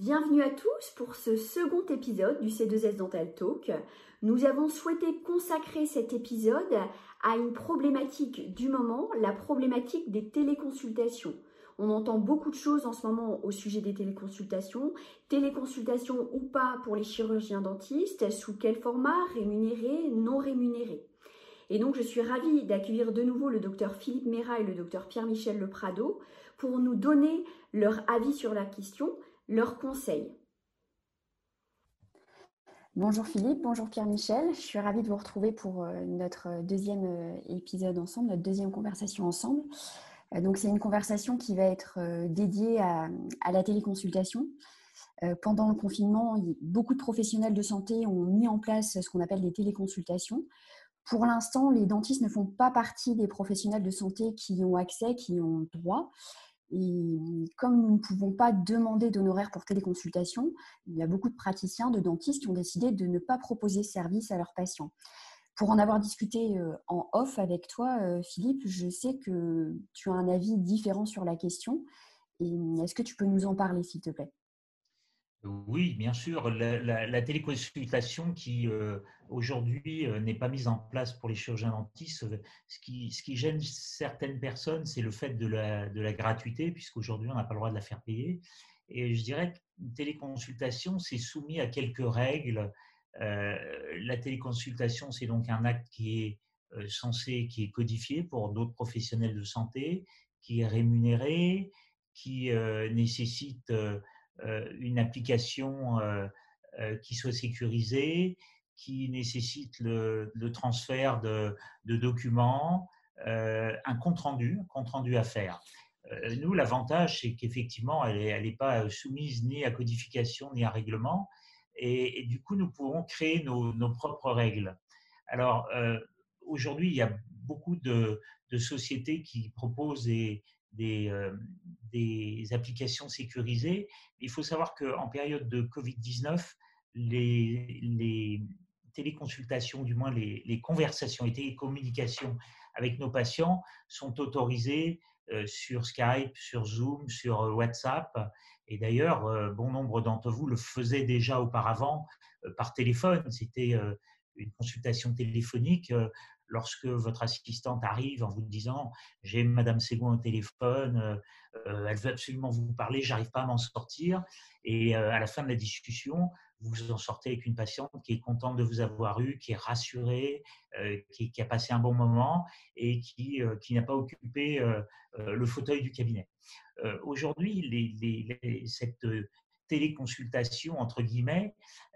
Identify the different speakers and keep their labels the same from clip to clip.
Speaker 1: Bienvenue à tous pour ce second épisode du C2S Dental Talk. Nous avons souhaité consacrer cet épisode à une problématique du moment, la problématique des téléconsultations. On entend beaucoup de choses en ce moment au sujet des téléconsultations. Téléconsultations ou pas pour les chirurgiens dentistes, sous quel format, rémunéré, non rémunéré. Et donc je suis ravie d'accueillir de nouveau le docteur Philippe Mera et le docteur Pierre-Michel Leprado pour nous donner leur avis sur la question, leurs conseils.
Speaker 2: Bonjour Philippe, bonjour Pierre-Michel. Je suis ravie de vous retrouver pour euh, notre deuxième euh, épisode ensemble, notre deuxième conversation ensemble. Euh, donc c'est une conversation qui va être dédiée à, la téléconsultation. Pendant le confinement, beaucoup de professionnels de santé ont mis en place ce qu'on appelle des téléconsultations. Pour l'instant, les dentistes ne font pas partie des professionnels de santé qui ont accès, qui ont droit. Et comme nous ne pouvons pas demander d'honoraires pour téléconsultation, il y a beaucoup de praticiens, de dentistes qui ont décidé de ne pas proposer ce service à leurs patients. Pour en avoir discuté euh, en off avec toi, euh, Philippe, je sais que tu as un avis différent sur la question. Est-ce que tu peux nous en parler, s'il te plaît?
Speaker 3: Oui, bien sûr. La, téléconsultation qui euh, aujourd'hui euh, n'est pas mise en place pour les chirurgiens dentistes, euh, ce qui, ce qui gêne certaines personnes, c'est le fait de la, gratuité, puisqu'aujourd'hui on n'a pas le droit de la faire payer. Et je dirais qu'une téléconsultation, c'est soumis à quelques règles. la téléconsultation, c'est donc un acte qui est censé, qui est codifié pour d'autres professionnels de santé, qui est rémunéré, qui nécessite euh, une application euh, euh, qui soit sécurisée, qui nécessite le, transfert de, documents, un compte rendu, compte rendu à faire. nous, l'avantage, c'est qu'effectivement, elle n'est pas soumise ni à codification ni à règlement, et, du coup, nous pouvons créer nos, propres règles. Alors, aujourd'hui, il y a beaucoup de, sociétés qui proposent des, des, euh, des applications sécurisées. Il faut savoir qu'en période de Covid-19, les, téléconsultations, du moins les, les, conversations et télécommunications avec nos patients sont autorisées euh, sur Skype, sur Zoom, sur euh, WhatsApp. Et d'ailleurs, bon nombre d'entre vous le faisaient déjà auparavant par téléphone. C'était une consultation téléphonique lorsque votre assistante arrive en vous disant j'ai Madame Ségon au téléphone, euh, euh, elle veut absolument vous parler, j'arrive pas à m'en sortir, et euh, à la fin de la discussion, vous en sortez avec une patiente qui est contente de vous avoir eu, qui est rassurée, qui, a passé un bon moment et qui, n'a pas occupé le fauteuil du cabinet. Aujourd'hui, cette téléconsultation, entre guillemets,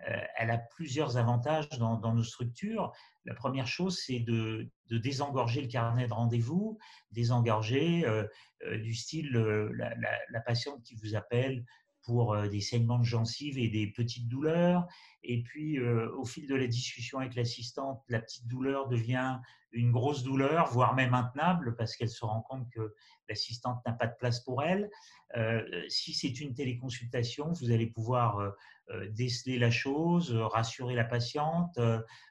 Speaker 3: euh, elle a plusieurs avantages dans, nos structures. La première chose, c'est de, désengorger le carnet de rendez-vous, désengorger euh, euh, du style la, la, patiente qui vous appelle pour des saignements de gencives et des petites douleurs. Et puis, au fil de la discussion avec l'assistante, la petite douleur devient une grosse douleur, voire même intenable, parce qu'elle se rend compte que l'assistante n'a pas de place pour elle. Euh, si c'est une téléconsultation, vous allez pouvoir euh, euh, déceler la chose, rassurer la patiente,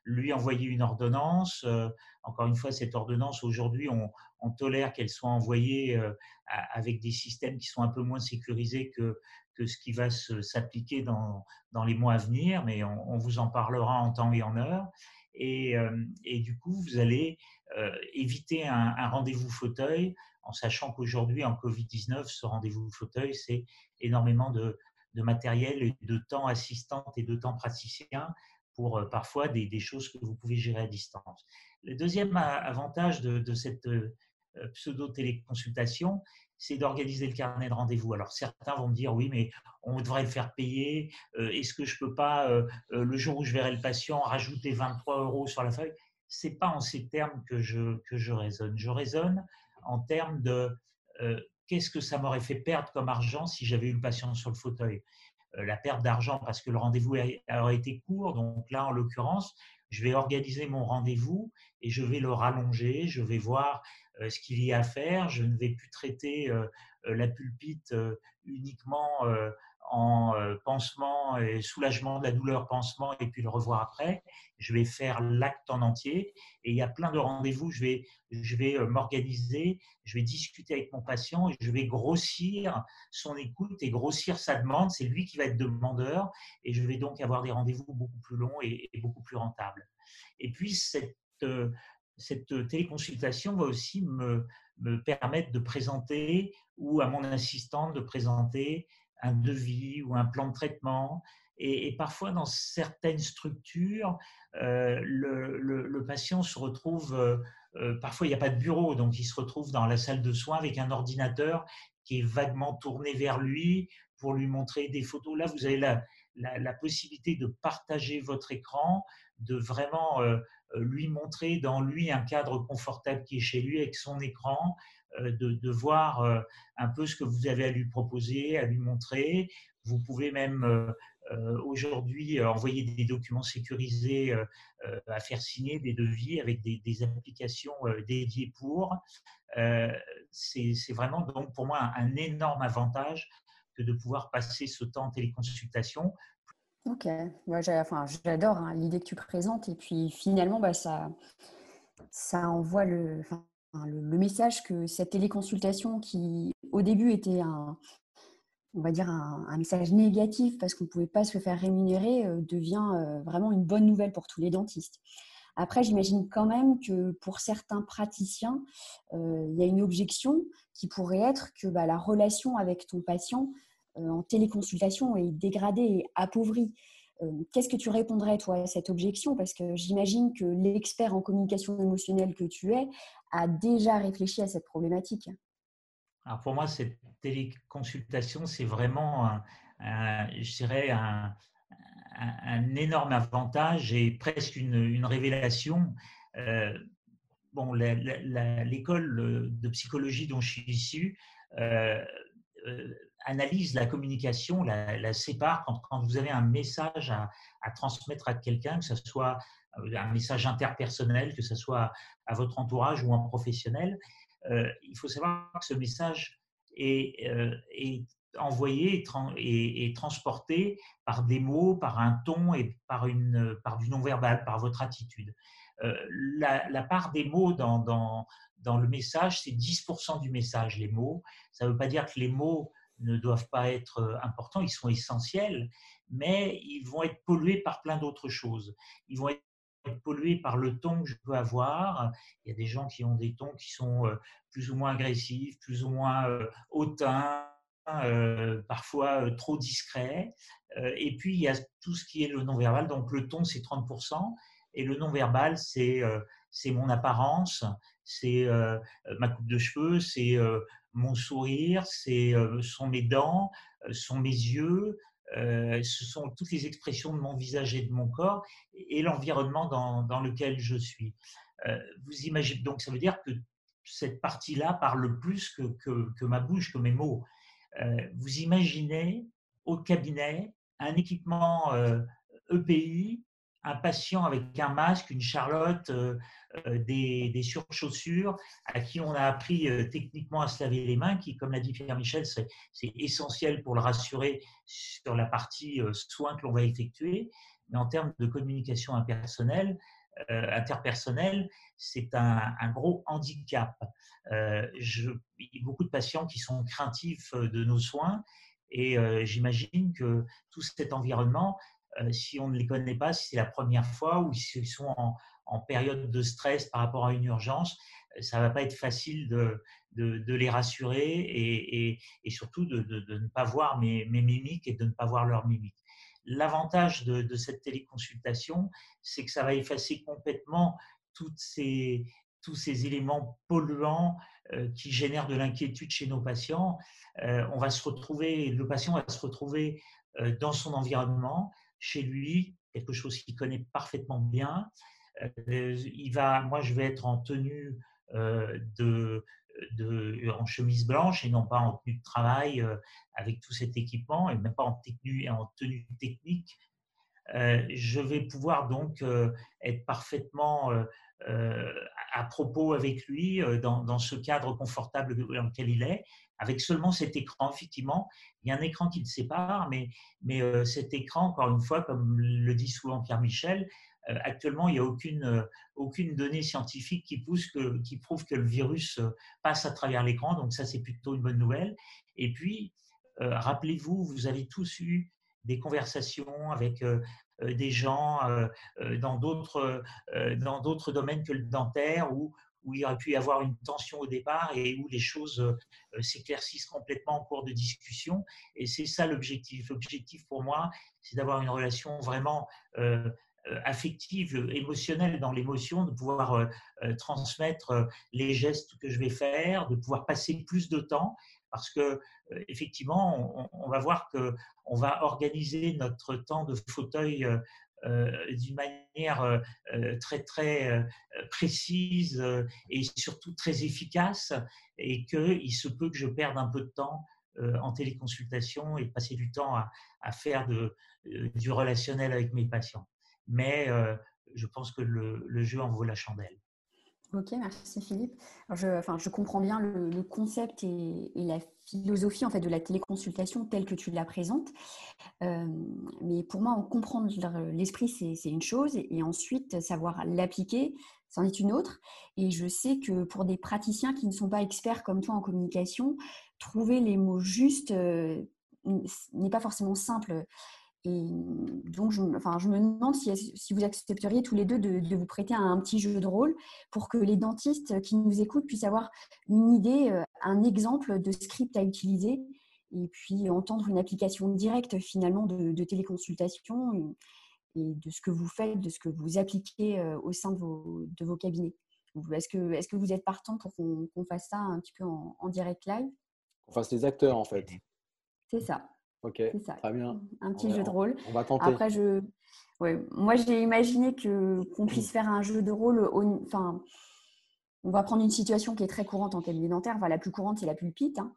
Speaker 3: lui envoyer une ordonnance. Encore une fois, cette ordonnance, aujourd'hui, on, tolère qu'elle soit envoyée avec des systèmes qui sont un peu moins sécurisés que, que ce qui va s'appliquer dans, dans, les mois à venir, mais on, vous en parlera en temps et en heure. Et, et du coup, vous allez éviter un rendez-vous fauteuil en sachant qu'aujourd'hui, en Covid-19, ce rendez-vous fauteuil, c'est énormément de, matériel et de temps assistante et de temps praticien pour euh, parfois des, choses que vous pouvez gérer à distance. Le deuxième avantage de, cette euh, pseudo-téléconsultation, c'est d'organiser le carnet de rendez-vous. Alors certains vont me dire oui, mais on devrait le faire payer. Euh, est-ce que je peux pas, le jour où je verrai le patient, rajouter 23 euros sur la feuille? C'est pas en ces termes que je, que je raisonne. Je raisonne en termes de euh, qu'est-ce que ça m'aurait fait perdre comme argent si j'avais eu le patient sur le fauteuil? Euh, la perte d'argent parce que le rendez-vous aurait été court. Donc là, en l'occurrence, je vais organiser mon rendez-vous et je vais le rallonger. Je vais voir euh, ce qu'il y a à faire. Je ne vais plus traiter la pulpite uniquement en pansement pansement, et soulagement de la douleur, pansement, et puis le revoir après. Je vais faire l'acte en entier. Et il y a plein de rendez-vous. Je vais, je vais euh, m'organiser, je vais discuter avec mon patient et je vais grossir son écoute et grossir sa demande. C'est lui qui va être demandeur. Et je vais donc avoir des rendez-vous beaucoup plus longs et, beaucoup plus rentables. Et puis, cette, euh, cette téléconsultation va aussi me, me permettre de présenter ou à mon assistante de présenter un devis ou un plan de traitement. Et, parfois, dans certaines structures, euh, le, patient se retrouve, euh, euh, parfois il n'y a pas de bureau, donc il se retrouve dans la salle de soins avec un ordinateur qui est vaguement tourné vers lui pour lui montrer des photos. Là, vous avez la, la, possibilité de partager votre écran, de vraiment lui montrer dans lui un cadre confortable qui est chez lui avec son écran, euh, de, voir euh, un peu ce que vous avez à lui proposer, à lui montrer. Vous pouvez même euh, aujourd'hui envoyer des documents sécurisés à faire signer des devis avec des, applications dédiées pour. C'est vraiment donc pour moi un, énorme avantage que de pouvoir passer ce temps en téléconsultation.
Speaker 2: Ok, j'adore hein, l'idée que tu présentes et puis finalement bah, ça envoie le, le, message que cette téléconsultation qui au début était un, on va dire un, message négatif parce qu'on ne pouvait pas se faire rémunérer euh, devient euh, vraiment une bonne nouvelle pour tous les dentistes. Après, j'imagine quand même que pour certains praticiens, euh, il y a une objection qui pourrait être que bah, la relation avec ton patient en téléconsultation est dégradée et appauvrie. Qu'est-ce que tu répondrais, toi, à cette objection? Parce que j'imagine que l'expert en communication émotionnelle que tu es a déjà réfléchi à cette problématique.
Speaker 3: Alors pour moi, cette téléconsultation, c'est vraiment, un, je dirais, un, énorme avantage et presque une, révélation. Euh, bon, l'école de psychologie dont je suis issu euh, euh, analyse la communication, la, sépare quand, vous avez un message à, transmettre à quelqu'un, que ce soit un message interpersonnel, que ce soit à votre entourage ou en professionnel, euh, il faut savoir que ce message est, euh, envoyé et, transporté par des mots, par un ton et par, une, par du non-verbal, par votre attitude. Euh, la, part des mots dans le message, c'est 10% du message, les mots. Ça ne veut pas dire que les mots ne doivent pas être importants, ils sont essentiels, mais ils vont être pollués par plein d'autres choses. Ils vont être pollué par le ton que je peux avoir. Il y a des gens qui ont des tons qui sont euh, plus ou moins agressifs, plus ou moins euh, hautains, euh, parfois trop discrets. Et puis, il y a tout ce qui est le non-verbal. Donc, le ton, c'est 30%. Et le non-verbal, c'est mon apparence, c'est ma coupe de cheveux, c'est mon sourire, c'est sont mes dents, sont mes yeux, euh, ce sont toutes les expressions de mon visage et de mon corps et l'environnement dans, lequel je suis. Euh, vous imaginez donc ça veut dire que cette partie-là parle plus que, ma bouche, que mes mots. Euh, vous imaginez au cabinet un équipement EPI, e un patient avec un masque, une charlotte, euh, des, surchaussures à qui on a appris euh, techniquement à se laver les mains, qui, comme l'a dit Pierre-Michel, c'est essentiel pour le rassurer sur la partie euh, soins que l'on va effectuer. Mais en termes de communication impersonnelle, interpersonnelle, c'est un, gros handicap. il y a beaucoup de patients qui sont craintifs de nos soins et j'imagine que tout cet environnement, si on ne les connaît pas, si c'est la première fois ou s'ils sont en, période de stress par rapport à une urgence, ça ne va pas être facile de, les rassurer et, surtout de, ne pas voir mes, mimiques et de ne pas voir leurs mimiques. L'avantage de, cette téléconsultation, c'est que ça va effacer complètement tous ces éléments polluants euh, qui génèrent de l'inquiétude chez nos patients. Euh, on va se retrouver, le patient va se retrouver euh, dans son environnement, chez lui, quelque chose qu'il connaît parfaitement bien, euh, il va, moi, je vais être en tenue euh, de, en chemise blanche et non pas en tenue de travail euh, avec tout cet équipement et même pas en tenue, en tenue technique. je vais pouvoir donc être parfaitement à propos avec lui dans, dans, ce cadre confortable dans lequel il est, avec seulement cet écran. Effectivement, il y a un écran qui le sépare, mais, mais cet écran, encore une fois, comme le dit souvent Pierre Michel, actuellement, il n'y a aucune, aucune donnée scientifique qui, pousse que, qui prouve que le virus passe à travers l'écran. Donc ça, c'est plutôt une bonne nouvelle. Et puis, rappelez-vous, vous avez tous eu des conversations avec des gens dans d'autres dans d'autres domaines que le dentaire où, où il aurait pu y avoir une tension au départ et où les choses s'éclaircissent complètement en cours de discussion. Et c'est ça l'objectif. L'objectif pour moi, c'est d'avoir une relation vraiment affective, émotionnelle dans l'émotion, de pouvoir transmettre les gestes que je vais faire, de pouvoir passer plus de temps parce que effectivement, on, va voir que on va organiser notre temps de fauteuil d'une manière très très précise et surtout très efficace, et qu'il se peut que je perde un peu de temps en téléconsultation et passer du temps à, faire du relationnel avec mes patients. Mais je pense que le jeu en vaut la chandelle.
Speaker 2: Ok, merci Philippe. je, enfin, je comprends bien le, concept et, la philosophie en fait de la téléconsultation telle que tu la présentes. Euh, mais pour moi, en comprendre l'esprit, c'est une chose, et ensuite savoir l'appliquer, c'en est une autre. Et je sais que pour des praticiens qui ne sont pas experts comme toi en communication, trouver les mots justes euh, n'est pas forcément simple. Et donc, je, enfin, je me demande si, si, vous accepteriez tous les deux de, vous prêter un, petit jeu de rôle pour que les dentistes qui nous écoutent puissent avoir une idée, euh, un exemple de script à utiliser et puis entendre une application directe finalement de, téléconsultation et, de ce que vous faites, de ce que vous appliquez euh, au sein de vos, de vos cabinets. Est-ce que, est que vous êtes partant pour qu'on fasse ça un petit peu en, en direct live?
Speaker 4: On fasse les acteurs en fait.
Speaker 2: C'est ça.
Speaker 4: Ok, ça. très bien.
Speaker 2: Un petit jeu de rôle.
Speaker 4: On va tenter.
Speaker 2: Après, je, ouais, moi, j'ai imaginé qu'on puisse faire un jeu de rôle. Enfin, on va prendre une situation qui est très courante en cabinet dentaire. Enfin, la plus courante, c'est la pulpite. Hein.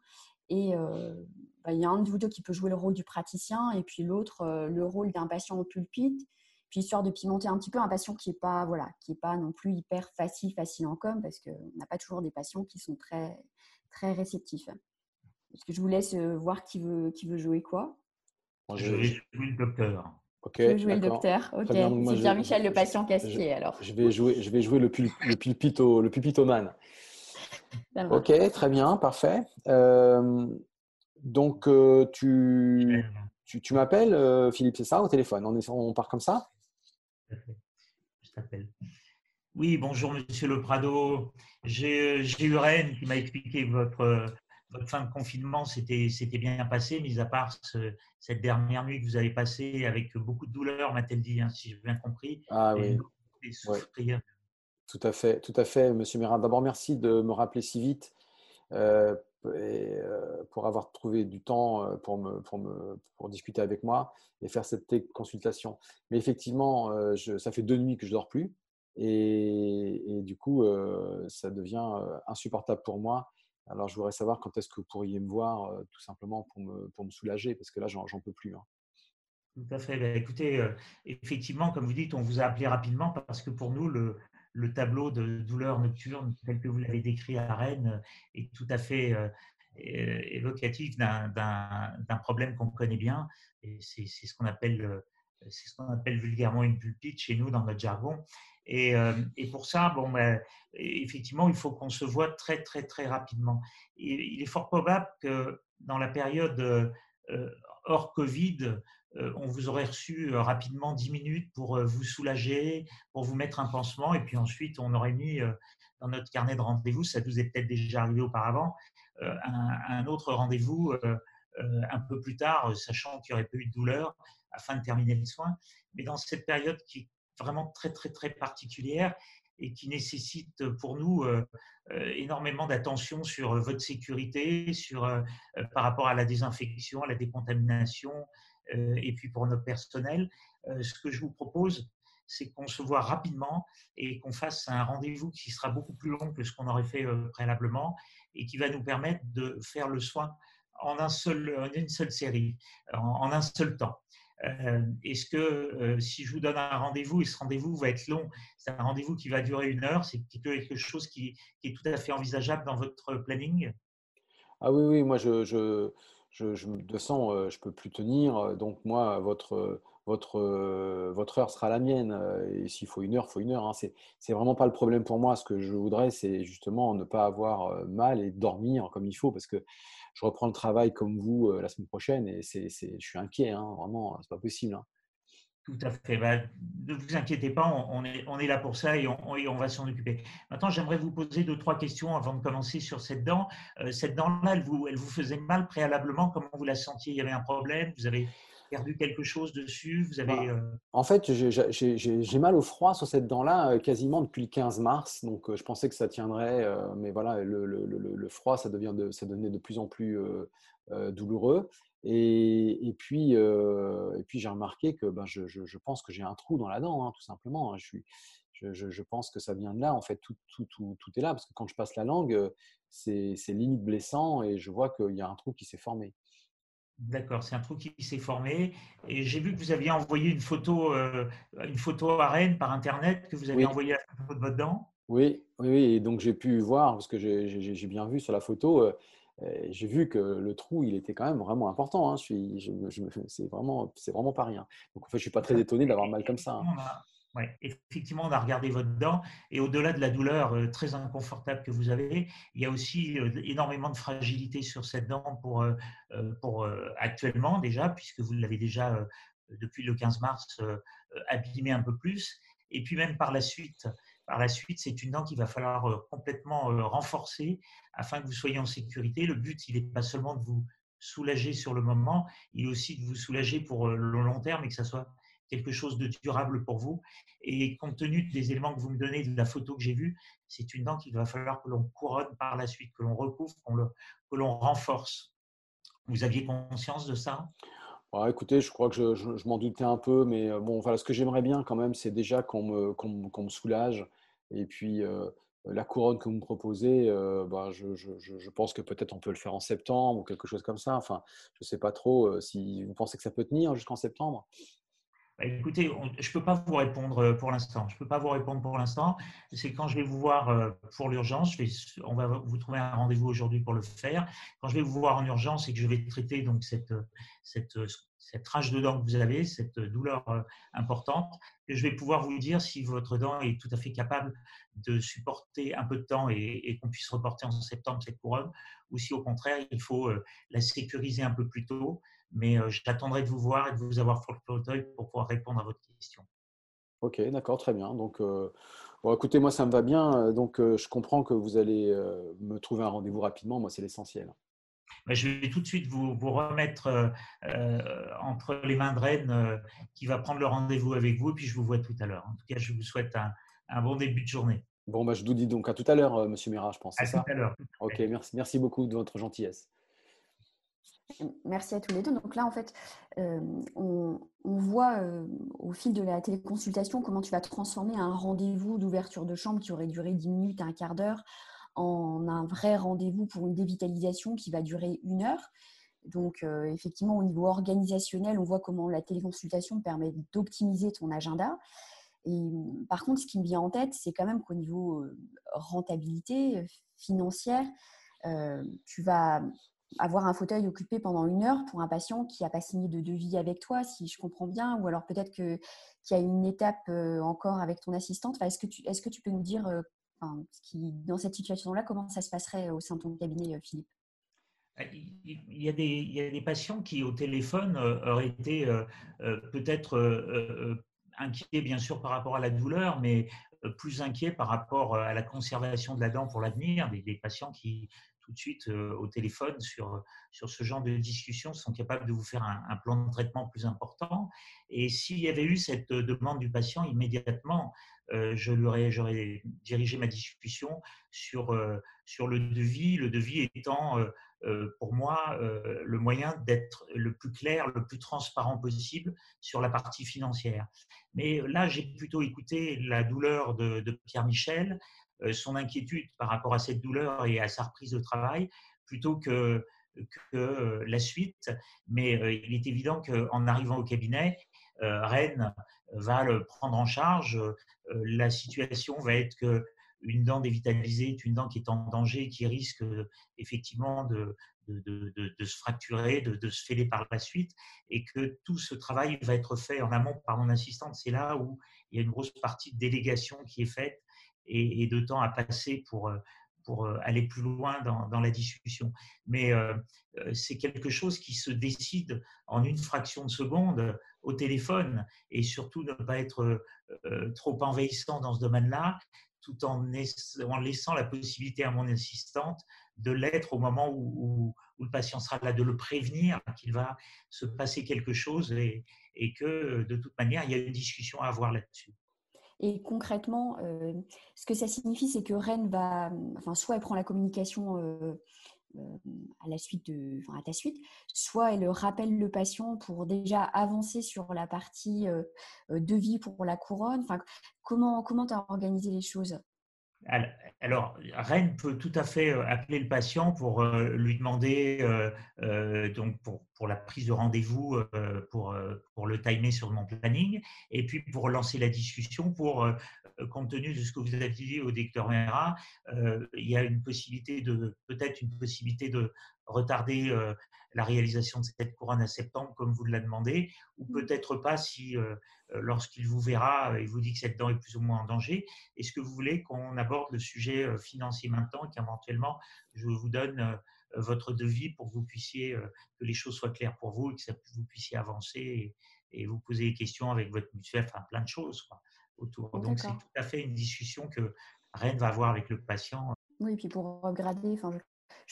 Speaker 2: Et euh, bah, il y a un de vous deux qui peut jouer le rôle du praticien et puis l'autre euh, le rôle d'un patient en pulpite. Puis histoire de pimenter un petit peu un patient qui n'est pas voilà, qui est pas non plus hyper facile, facile en com, parce qu'on n'a pas toujours des patients qui sont très très réceptifs. Est-ce que je vous laisse euh, voir qui veut, qui veut jouer quoi
Speaker 3: je, vais jouer le docteur.
Speaker 2: Ok. Je vais jouer le docteur? Ok. C'est Pierre-Michel, le patient cassier, alors.
Speaker 4: Je vais jouer, je vais jouer le, pul, le, pulpito, le pulpitomane. Ok, très bien, parfait. Euh, donc, euh, tu, tu, tu m'appelles, Philippe, c'est ça, au téléphone? On, est, on part comme ça?
Speaker 3: Je t'appelle. Oui, bonjour, monsieur Le Prado. J'ai eu Rennes qui m'a expliqué votre, votre fin de confinement s'était bien passé, mis à part cette dernière nuit que vous avez passée avec beaucoup de douleur, m'a-t-elle dit, hein, si j'ai bien compris.
Speaker 4: Ah oui. Tout à fait, tout à fait, Monsieur Mérin. D'abord, merci de me rappeler si vite euh, et, euh, pour avoir trouvé du temps euh, pour, me, pour, me, pour discuter avec moi et faire cette consultation. Mais effectivement, je, ça fait deux nuits que je dors plus et, et du coup, ça devient insupportable pour moi alors, je voudrais savoir quand est-ce que vous pourriez me voir, tout simplement pour me, pour me soulager, parce que là, j'en peux plus. Hein.
Speaker 3: Tout à fait. Ben, écoutez, effectivement, comme vous dites, on vous a appelé rapidement parce que pour nous, le, le tableau de douleur nocturne, tel que vous l'avez décrit à Rennes, est tout à fait évocatif d'un problème qu'on connaît bien. C'est ce qu'on appelle, ce qu'on appelle vulgairement une pulpite chez nous dans notre jargon. Euh, et, pour ça, bon, ben, effectivement, il faut qu'on se voit très, très, très rapidement. il est fort probable que dans la période euh, hors Covid, euh, on vous aurait reçu rapidement 10 minutes pour vous soulager, pour vous mettre un pansement, et puis ensuite, on aurait mis dans notre carnet de rendez-vous, ça vous est peut-être déjà arrivé auparavant, un, un, autre rendez-vous un peu plus tard, sachant qu'il n'y aurait pas eu de douleur, afin de terminer le soin. Mais dans cette période qui vraiment très, très, très particulière et qui nécessite pour nous euh, euh, énormément d'attention sur euh, votre sécurité, sur, par rapport à la désinfection, à la décontamination, et puis pour notre personnel. ce que je vous propose, c'est qu'on se voit rapidement et qu'on fasse un rendez-vous qui sera beaucoup plus long que ce qu'on aurait fait préalablement et qui va nous permettre de faire le soin en une seule série, en un seul temps. Euh, est-ce que euh, si je vous donne un rendez-vous et ce rendez-vous va être long, c'est un rendez-vous qui va durer une heure, c'est quelque chose qui, est tout à fait envisageable dans votre planning?
Speaker 4: Ah oui, oui, moi, je, je, je, je, de toute façon, je peux plus tenir. Donc, moi, votre, votre, votre heure sera la mienne. Et s'il faut une heure, il faut une heure. Hein. C'est vraiment pas le problème pour moi. Ce que je voudrais, c'est justement ne pas avoir mal et dormir comme il faut parce que je reprends le travail comme vous la semaine prochaine et c'est, je suis inquiet. Hein, vraiment, c'est pas possible. Hein.
Speaker 3: Tout à fait. Bah, ne vous inquiétez pas, on est, on est là pour ça et on, on va s'en occuper. Maintenant, j'aimerais vous poser deux, trois questions avant de commencer sur cette dent. Euh, cette dent-là, elle vous, elle vous faisait mal préalablement? Comment vous la sentiez? Il y avait un problème? Vous avez perdu quelque chose dessus vous avez, bah,
Speaker 4: euh En fait, j'ai mal au froid sur cette dent-là euh, quasiment depuis le 15 mars. Donc, je pensais que ça tiendrait. mais voilà, le, le, le, froid, ça, devient de, ça devenait de plus en plus douloureux. Et, et, puis, et puis j'ai remarqué que ben, je, je, je, pense que j'ai un trou dans la dent, hein, tout simplement. Hein. Je, suis, je, pense que ça vient de là. En fait, tout, tout, tout, tout, est là. Parce que quand je passe la langue, c'est limite blessant et je vois qu'il y a un trou qui s'est formé.
Speaker 3: D'accord, c'est un trou qui s'est formé. Et j'ai vu que vous aviez envoyé une photo, une photo à Rennes par Internet, que vous avez envoyé la photo de votre dent?
Speaker 4: Oui, oui, oui. Et donc j'ai pu voir, parce que j'ai bien vu sur la photo, j'ai vu que le trou, il était quand même vraiment important. Hein. Je je, c'est vraiment, pas rien. Donc en fait, je suis pas très étonné d'avoir mal comme ça. Hein.
Speaker 3: Ouais, effectivement, on a regardé votre dent et au-delà de la douleur euh, très inconfortable que vous avez, il y a aussi euh, énormément de fragilité sur cette dent pour, euh, pour actuellement déjà, puisque vous l'avez déjà depuis le 15 mars abîmé un peu plus. Et puis même par la suite, par la suite, c'est une dent qu'il va falloir complètement renforcer afin que vous soyez en sécurité. Le but, il n'est pas seulement de vous soulager sur le moment, il est aussi de vous soulager pour le long terme et que ça soit quelque chose de durable pour vous. Et compte tenu des éléments que vous me donnez, de la photo que j'ai vue, c'est une dent qu'il va falloir que l'on couronne par la suite, que l'on recouvre, que l'on renforce. Vous aviez conscience de ça?
Speaker 4: Écoutez, je crois que je, m'en doutais un peu, mais bon, voilà, ce que j'aimerais bien quand même, c'est déjà qu'on me, me, soulage. Et puis, la couronne que vous me proposez, bah, je, pense que peut-être on peut le faire en septembre ou quelque chose comme ça. Enfin, je ne sais pas trop si vous pensez que ça peut tenir jusqu'en septembre.
Speaker 3: Bah, écoutez, je ne peux pas vous répondre pour l'instant. Je ne peux pas vous répondre pour l'instant. C'est quand je vais vous voir pour l'urgence, on va vous trouver un rendez-vous aujourd'hui pour le faire. Quand je vais vous voir en urgence et que je vais traiter donc cette, cette, cette rage de dent que vous avez, cette douleur importante, je vais pouvoir vous dire si votre dent est tout à fait capable de supporter un peu de temps et, qu'on puisse reporter en septembre cette couronne, ou si au contraire, il faut la sécuriser un peu plus tôt mais j'attendrai de vous voir et de vous avoir sur le fauteuil pour pouvoir répondre à votre question.
Speaker 4: Ok, d'accord, très bien. Donc, bon, écoutez, moi, ça me va bien. Donc, je comprends que vous allez me trouver un rendez-vous rapidement. Moi, c'est l'essentiel.
Speaker 3: Bah, je vais tout de suite vous, vous remettre entre les mains de Rennes qui va prendre le rendez-vous avec vous et puis je vous vois tout à l'heure. En tout cas, je vous souhaite un, un bon début de journée.
Speaker 4: Bon, bah, je vous dis donc à tout à l'heure, Monsieur Mira, je pense.
Speaker 3: À tout à l'heure.
Speaker 4: Ok, merci, merci beaucoup de votre gentillesse.
Speaker 2: Merci à tous les deux. Donc là, en fait, euh, on, voit euh, au fil de la téléconsultation comment tu vas transformer un rendez-vous d'ouverture de chambre qui aurait duré 10 minutes, un quart d'heure, en un vrai rendez-vous pour une dévitalisation qui va durer une heure. Donc, euh, effectivement, au niveau organisationnel, on voit comment la téléconsultation permet d'optimiser ton agenda. Et par contre, ce qui me vient en tête, c'est quand même qu'au niveau rentabilité financière, tu vas avoir un fauteuil occupé pendant une heure pour un patient qui n'a pas signé de devis avec toi, si je comprends bien, ou alors peut-être qu'il y a une étape euh, encore avec ton assistante. est-ce, que tu, est-ce que tu peux nous dire, euh, qui, dans cette situation-là, comment ça se passerait au sein de ton cabinet, euh, Philippe?
Speaker 3: Il y, a des, il y, a des, patients qui, au téléphone, auraient été peut-être inquiets, bien sûr, par rapport à la douleur, mais plus inquiets par rapport à la conservation de la dent pour l'avenir, des, patients qui tout de suite euh, au téléphone sur, sur ce genre de discussion sont capables de vous faire un, plan de traitement plus important. Et s'il y avait eu cette demande du patient, immédiatement, euh, je lui j'aurais dirigé ma discussion sur, euh, sur le devis, le devis étant pour moi le moyen d'être le plus clair, le plus transparent possible sur la partie financière. Mais là, j'ai plutôt écouté la douleur de, Pierre Michel, euh, son inquiétude par rapport à cette douleur et à sa reprise de travail plutôt que, euh, la suite. Mais euh, il est évident qu'en arrivant au cabinet, Rennes va le prendre en charge. La situation va être que une dent dévitalisée est une dent qui est en danger, qui risque effectivement de, de, se fracturer, de, se fêler par la suite, et que tout ce travail va être fait en amont par mon assistante. C'est là où il y a une grosse partie de délégation qui est faite et, de temps à passer pour, pour aller plus loin dans, la discussion. Mais c'est quelque chose qui se décide en une fraction de seconde au téléphone et surtout ne pas être trop envahissant dans ce domaine-là tout en, laissant la possibilité à mon assistante de l'être au moment où, le patient sera là, de le prévenir qu'il va se passer quelque chose et, que de toute manière, il y a une discussion à avoir là-dessus.
Speaker 2: Et concrètement, euh, ce que ça signifie, c'est que Rennes va, enfin, soit elle prend la communication euh, euh, à la suite de, enfin, à ta suite, soit elle rappelle le patient pour déjà avancer sur la partie devis pour la couronne. Comment comment as organisé les choses?
Speaker 3: Alors, Rennes peut tout à fait euh, appeler le patient pour euh, lui demander, euh, donc pour, la prise de rendez-vous, pour, pour le timer sur mon planning, et puis pour lancer la discussion, pour, compte tenu de ce que vous avez dit au docteur Mera, il y a une possibilité de, peut-être une possibilité de retarder la réalisation de cette couronne à septembre, comme vous l'a demandé, ou mmh. peut-être pas si, euh, euh, lorsqu'il vous verra, euh, il vous dit que cette dent est plus ou moins en danger. Est-ce que vous voulez qu'on aborde le sujet financier maintenant, qu'éventuellement je vous donne votre devis pour que vous puissiez, que les choses soient claires pour vous et que vous puissiez avancer et, vous poser des questions avec votre mutuelle, enfin plein de choses autour. Donc c'est tout à fait une discussion que Rennes va avoir avec le patient.
Speaker 2: Oui, et puis pour regrader, enfin, je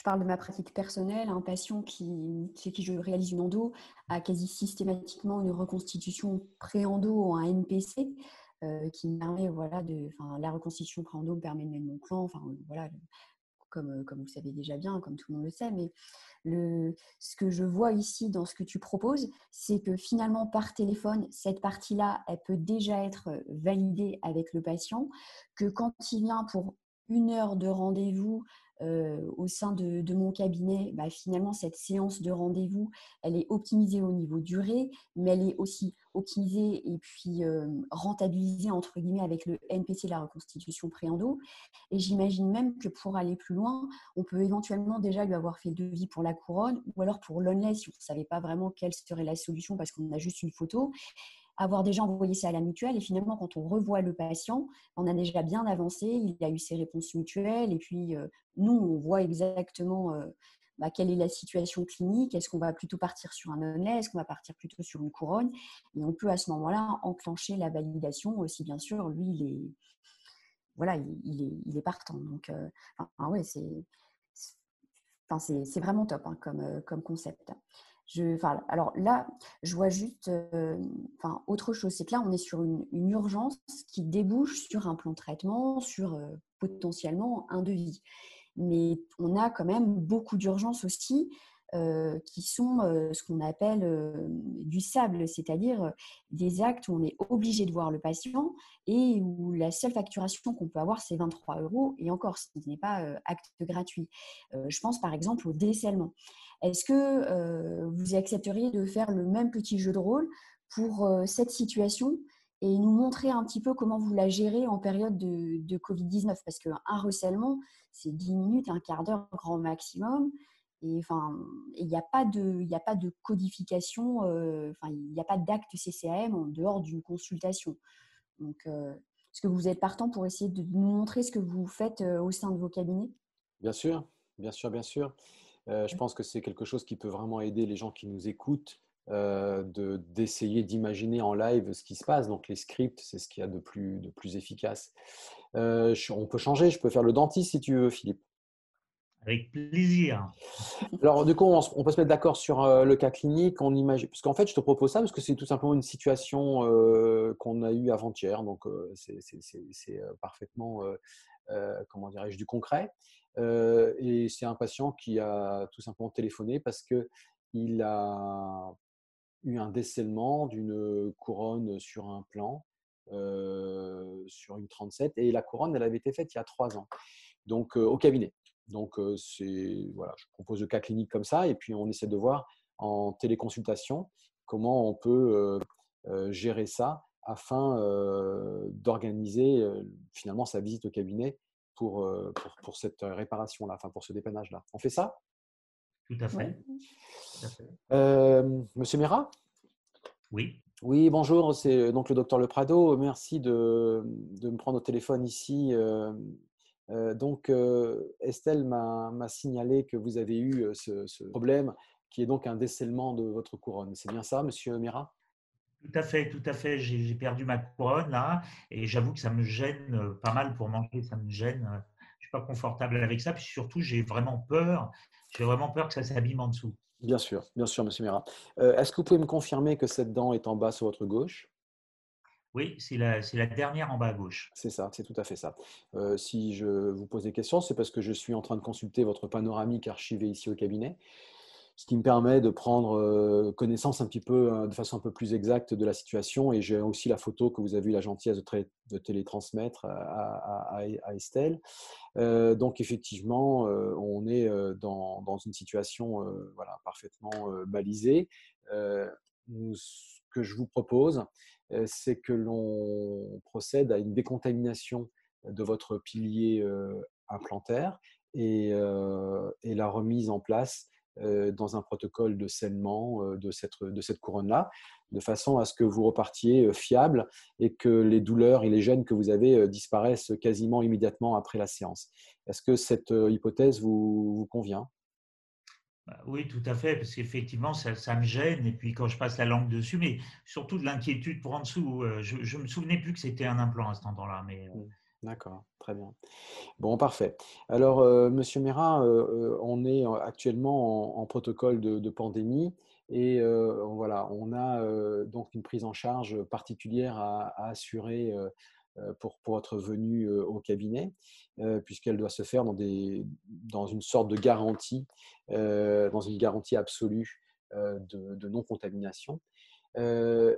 Speaker 2: parle de ma pratique personnelle. Un patient qui, chez qui je réalise une endo a quasi systématiquement une reconstitution pré-endo en NPC euh, qui permet, voilà, de, la reconstitution pré-endo permet de mettre mon plan, enfin, voilà, comme, euh, comme vous savez déjà bien, comme tout le monde le sait, mais le, ce que je vois ici dans ce que tu proposes, c'est que finalement par téléphone, cette partie-là, elle peut déjà être validée avec le patient, que quand il vient pour une heure de rendez-vous euh, au sein de, mon cabinet, bah, finalement, cette séance de rendez-vous, elle est optimisée au niveau durée, mais elle est aussi optimisée et puis euh, rentabilisée, entre guillemets, avec le NPC, la reconstitution préendo. Et j'imagine même que pour aller plus loin, on peut éventuellement déjà lui avoir fait le devis pour la couronne ou alors pour l'onless, si on ne savait pas vraiment quelle serait la solution parce qu'on a juste une photo avoir déjà envoyé ça à la mutuelle. Et finalement, quand on revoit le patient, on a déjà bien avancé, il a eu ses réponses mutuelles. Et puis, euh, nous, on voit exactement euh, bah, quelle est la situation clinique. Est-ce qu'on va plutôt partir sur un onlet Est-ce qu'on va partir plutôt sur une couronne? Et on peut à ce moment-là enclencher la validation aussi, bien sûr. Lui, il est, voilà, il, est, il est, partant. Donc, euh, ouais, c'est. Vraiment top hein, comme, comme concept. Je, alors là, je vois juste euh, enfin, autre chose. C'est que là, on est sur une, urgence qui débouche sur un plan de traitement, sur euh, potentiellement un devis. Mais on a quand même beaucoup d'urgences aussi euh, qui sont ce qu'on appelle du sable, c'est-à-dire des actes où on est obligé de voir le patient et où la seule facturation qu'on peut avoir, c'est 23 euros, et encore, ce n'est pas acte gratuit. je pense par exemple au décèlement. Est-ce que vous accepteriez de faire le même petit jeu de rôle pour cette situation et nous montrer un petit peu comment vous la gérez en période de, de Covid-19 Parce qu'un recèlement, c'est 10 minutes, un quart d'heure grand maximum. Et enfin, il n'y a pas de, codification, euh, enfin, il n'y a pas d'acte CCAM en dehors d'une consultation. Donc, euh, est-ce que vous êtes partant pour essayer de nous montrer ce que vous faites euh, au sein de vos cabinets?
Speaker 4: Bien sûr, bien sûr, bien sûr. Je pense que c'est quelque chose qui peut vraiment aider les gens qui nous écoutent de, d'essayer d'imaginer en live ce qui se passe. Donc les scripts, c'est ce qu'il y a de plus, de plus efficace. on peut changer, je peux faire le dentiste si tu veux, Philippe.
Speaker 3: Avec plaisir.
Speaker 4: Alors, du coup, on, peut se mettre d'accord sur euh, le cas clinique. On imagine, parce qu'en fait, je te propose ça parce que c'est tout simplement une situation euh, qu'on a eue avant-hier. Donc, euh, c'est parfaitement, comment dirais-je, du concret. et c'est un patient qui a tout simplement téléphoné parce qu'il a eu un décèlement d'une couronne sur un plan, sur une 37. Et la couronne, elle avait été faite il y a trois ans. Donc, au cabinet. Donc, c'est voilà, je propose le cas clinique comme ça, et puis on essaie de voir en téléconsultation comment on peut gérer ça afin d'organiser finalement sa visite au cabinet pour, pour, cette réparation-là, enfin pour ce dépannage-là. On fait ça?
Speaker 3: Tout à fait.
Speaker 4: Monsieur Mera
Speaker 3: Oui.
Speaker 4: Oui, bonjour, c'est donc le docteur Le Prado. Merci de, de me prendre au téléphone ici. Donc, Estelle m'a signalé que vous avez eu ce, ce, problème qui est donc un décèlement de votre couronne. C'est bien ça, monsieur Mera
Speaker 3: tout à fait, tout à fait. J'ai perdu ma couronne là et j'avoue que ça me gêne euh, pas mal pour manger, ça me gêne. Euh, je suis pas confortable avec ça. Puis surtout, j'ai vraiment peur. J'ai vraiment peur que ça s'abîme en dessous.
Speaker 4: Bien sûr, bien sûr, Monsieur. Euh, est-ce que vous pouvez me confirmer que cette dent est en bas sur votre gauche?
Speaker 3: Oui, c'est la, dernière en bas à gauche.
Speaker 4: C'est ça, c'est tout à fait ça. si je vous pose des questions, c'est parce que je suis en train de consulter votre panoramique archivé ici au cabinet ce qui me permet de prendre euh, connaissance un petit peu, euh, de façon un peu plus exacte de la situation. Et j'ai aussi la photo que vous avez eu la gentillesse de, télétransmettre à, Estelle. Euh, donc effectivement, on est dans, une situation voilà, parfaitement balisée. ce que je vous propose, c'est que l'on procède à une décontamination de votre pilier implantaire et, la remise en place dans un protocole de scellement de cette, couronne-là, de façon à ce que vous repartiez fiable et que les douleurs et les gènes que vous avez disparaissent quasiment immédiatement après la séance. Est-ce que cette hypothèse vous, convient?
Speaker 3: Oui, tout à fait, parce qu'effectivement, ça, me gêne. Et puis, quand je passe la langue dessus, mais surtout de l'inquiétude pour en dessous. Je ne me souvenais plus que c'était un implant à cet endroit-là. Mais, mmh.
Speaker 4: D'accord, très bien. Bon, parfait. Alors, euh, Monsieur euh, euh, on est actuellement en, protocole de, pandémie et voilà, on a donc une prise en charge particulière à, assurer pour, pour, votre venue au cabinet, puisqu'elle doit se faire dans, des, dans une sorte de garantie, dans une garantie absolue de, non-contamination. Euh,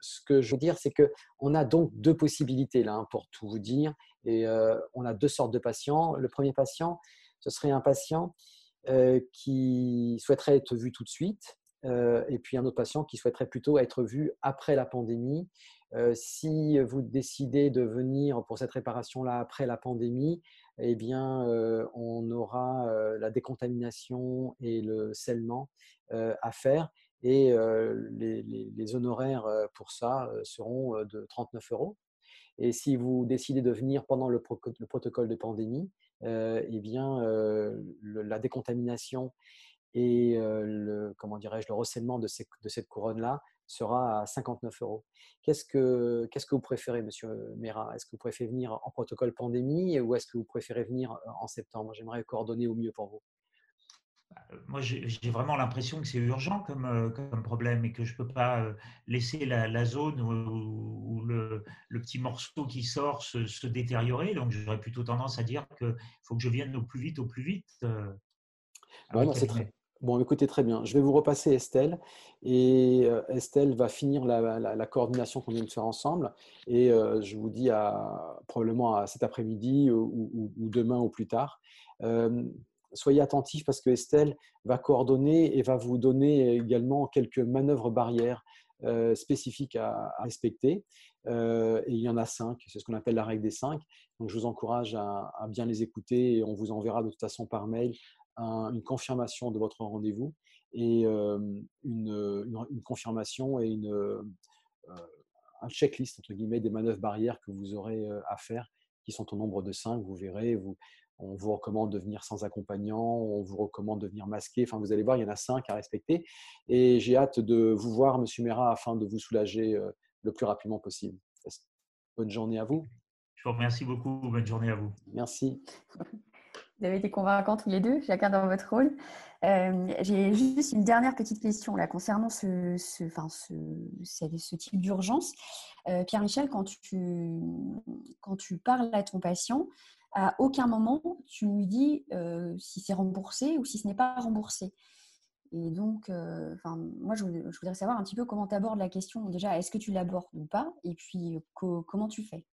Speaker 4: ce que je veux dire, c'est qu'on a donc deux possibilités là, hein, pour tout vous dire. Et on a deux sortes de patients. Le premier patient, ce serait un patient qui souhaiterait être vu tout de suite, et puis un autre patient qui souhaiterait plutôt être vu après la pandémie. Si vous décidez de venir pour cette réparation-là après la pandémie, eh bien, on aura la décontamination et le scellement à faire et les, honoraires pour ça seront de 39 euros. Et si vous décidez de venir pendant le, protocole de pandémie, eh bien, la décontamination et le, comment dirais-je, le recèlement de, de cette couronne-là sera à 59 euros. Qu'est-ce que, qu'est-ce que vous préférez, Monsieur Mera Est-ce que vous préférez venir en protocole pandémie ou est-ce que vous préférez venir en septembre? J'aimerais coordonner au mieux pour vous.
Speaker 3: Euh, moi, j'ai vraiment l'impression que c'est urgent comme, comme, problème et que je ne peux pas laisser la, zone où, le, petit morceau qui sort se, détériorer. Donc, j'aurais plutôt tendance à dire qu'il faut que je vienne au plus vite, au plus vite.
Speaker 4: c'est très. Bon, écoutez, très bien. Je vais vous repasser Estelle. Et Estelle va finir la, coordination qu'on vient de faire ensemble. Et je vous dis probablement à cet après-midi ou, demain ou plus tard soyez attentifs parce que Estelle va coordonner et va vous donner également quelques manœuvres barrières euh, spécifiques à, respecter. Euh, et il y en a cinq, c'est ce qu'on appelle la règle des cinq. Donc je vous encourage à, bien les écouter et on vous enverra de toute façon par mail une confirmation de votre rendez-vous et euh, une, confirmation et une, un checklist entre guillemets des manœuvres barrières que vous aurez à faire qui sont au nombre de cinq. Vous verrez, vous, on vous recommande de venir sans accompagnant, on vous recommande de venir masqué. Enfin, vous allez voir, il y en a cinq à respecter. Et j'ai hâte de vous voir, Monsieur Mera, afin de vous soulager euh, le plus rapidement possible. Bonne journée à vous.
Speaker 3: Je vous remercie beaucoup. Bonne journée à vous.
Speaker 4: Merci.
Speaker 2: Vous avez été convaincants tous les deux, chacun dans votre rôle. Euh, j'ai juste une dernière petite question là, concernant ce, enfin, ce, type d'urgence. Euh, Pierre-Michel, quand tu, quand tu parles à ton patient, à aucun moment tu lui dis euh, si c'est remboursé ou si ce n'est pas remboursé. Et donc, euh, moi, je, voudrais savoir un petit peu comment tu abordes la question. Déjà, est-ce que tu l'abordes ou pas? Et puis, comment tu fais?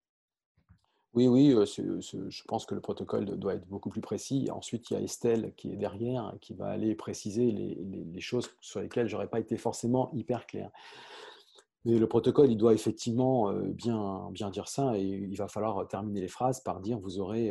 Speaker 4: Oui, oui, je pense que le protocole doit être beaucoup plus précis. Ensuite, il y a Estelle qui est derrière, qui va aller préciser les, choses sur lesquelles je n'aurais pas été forcément hyper clair. Mais le protocole, il doit effectivement bien dire ça et il va falloir terminer les phrases par dire vous aurez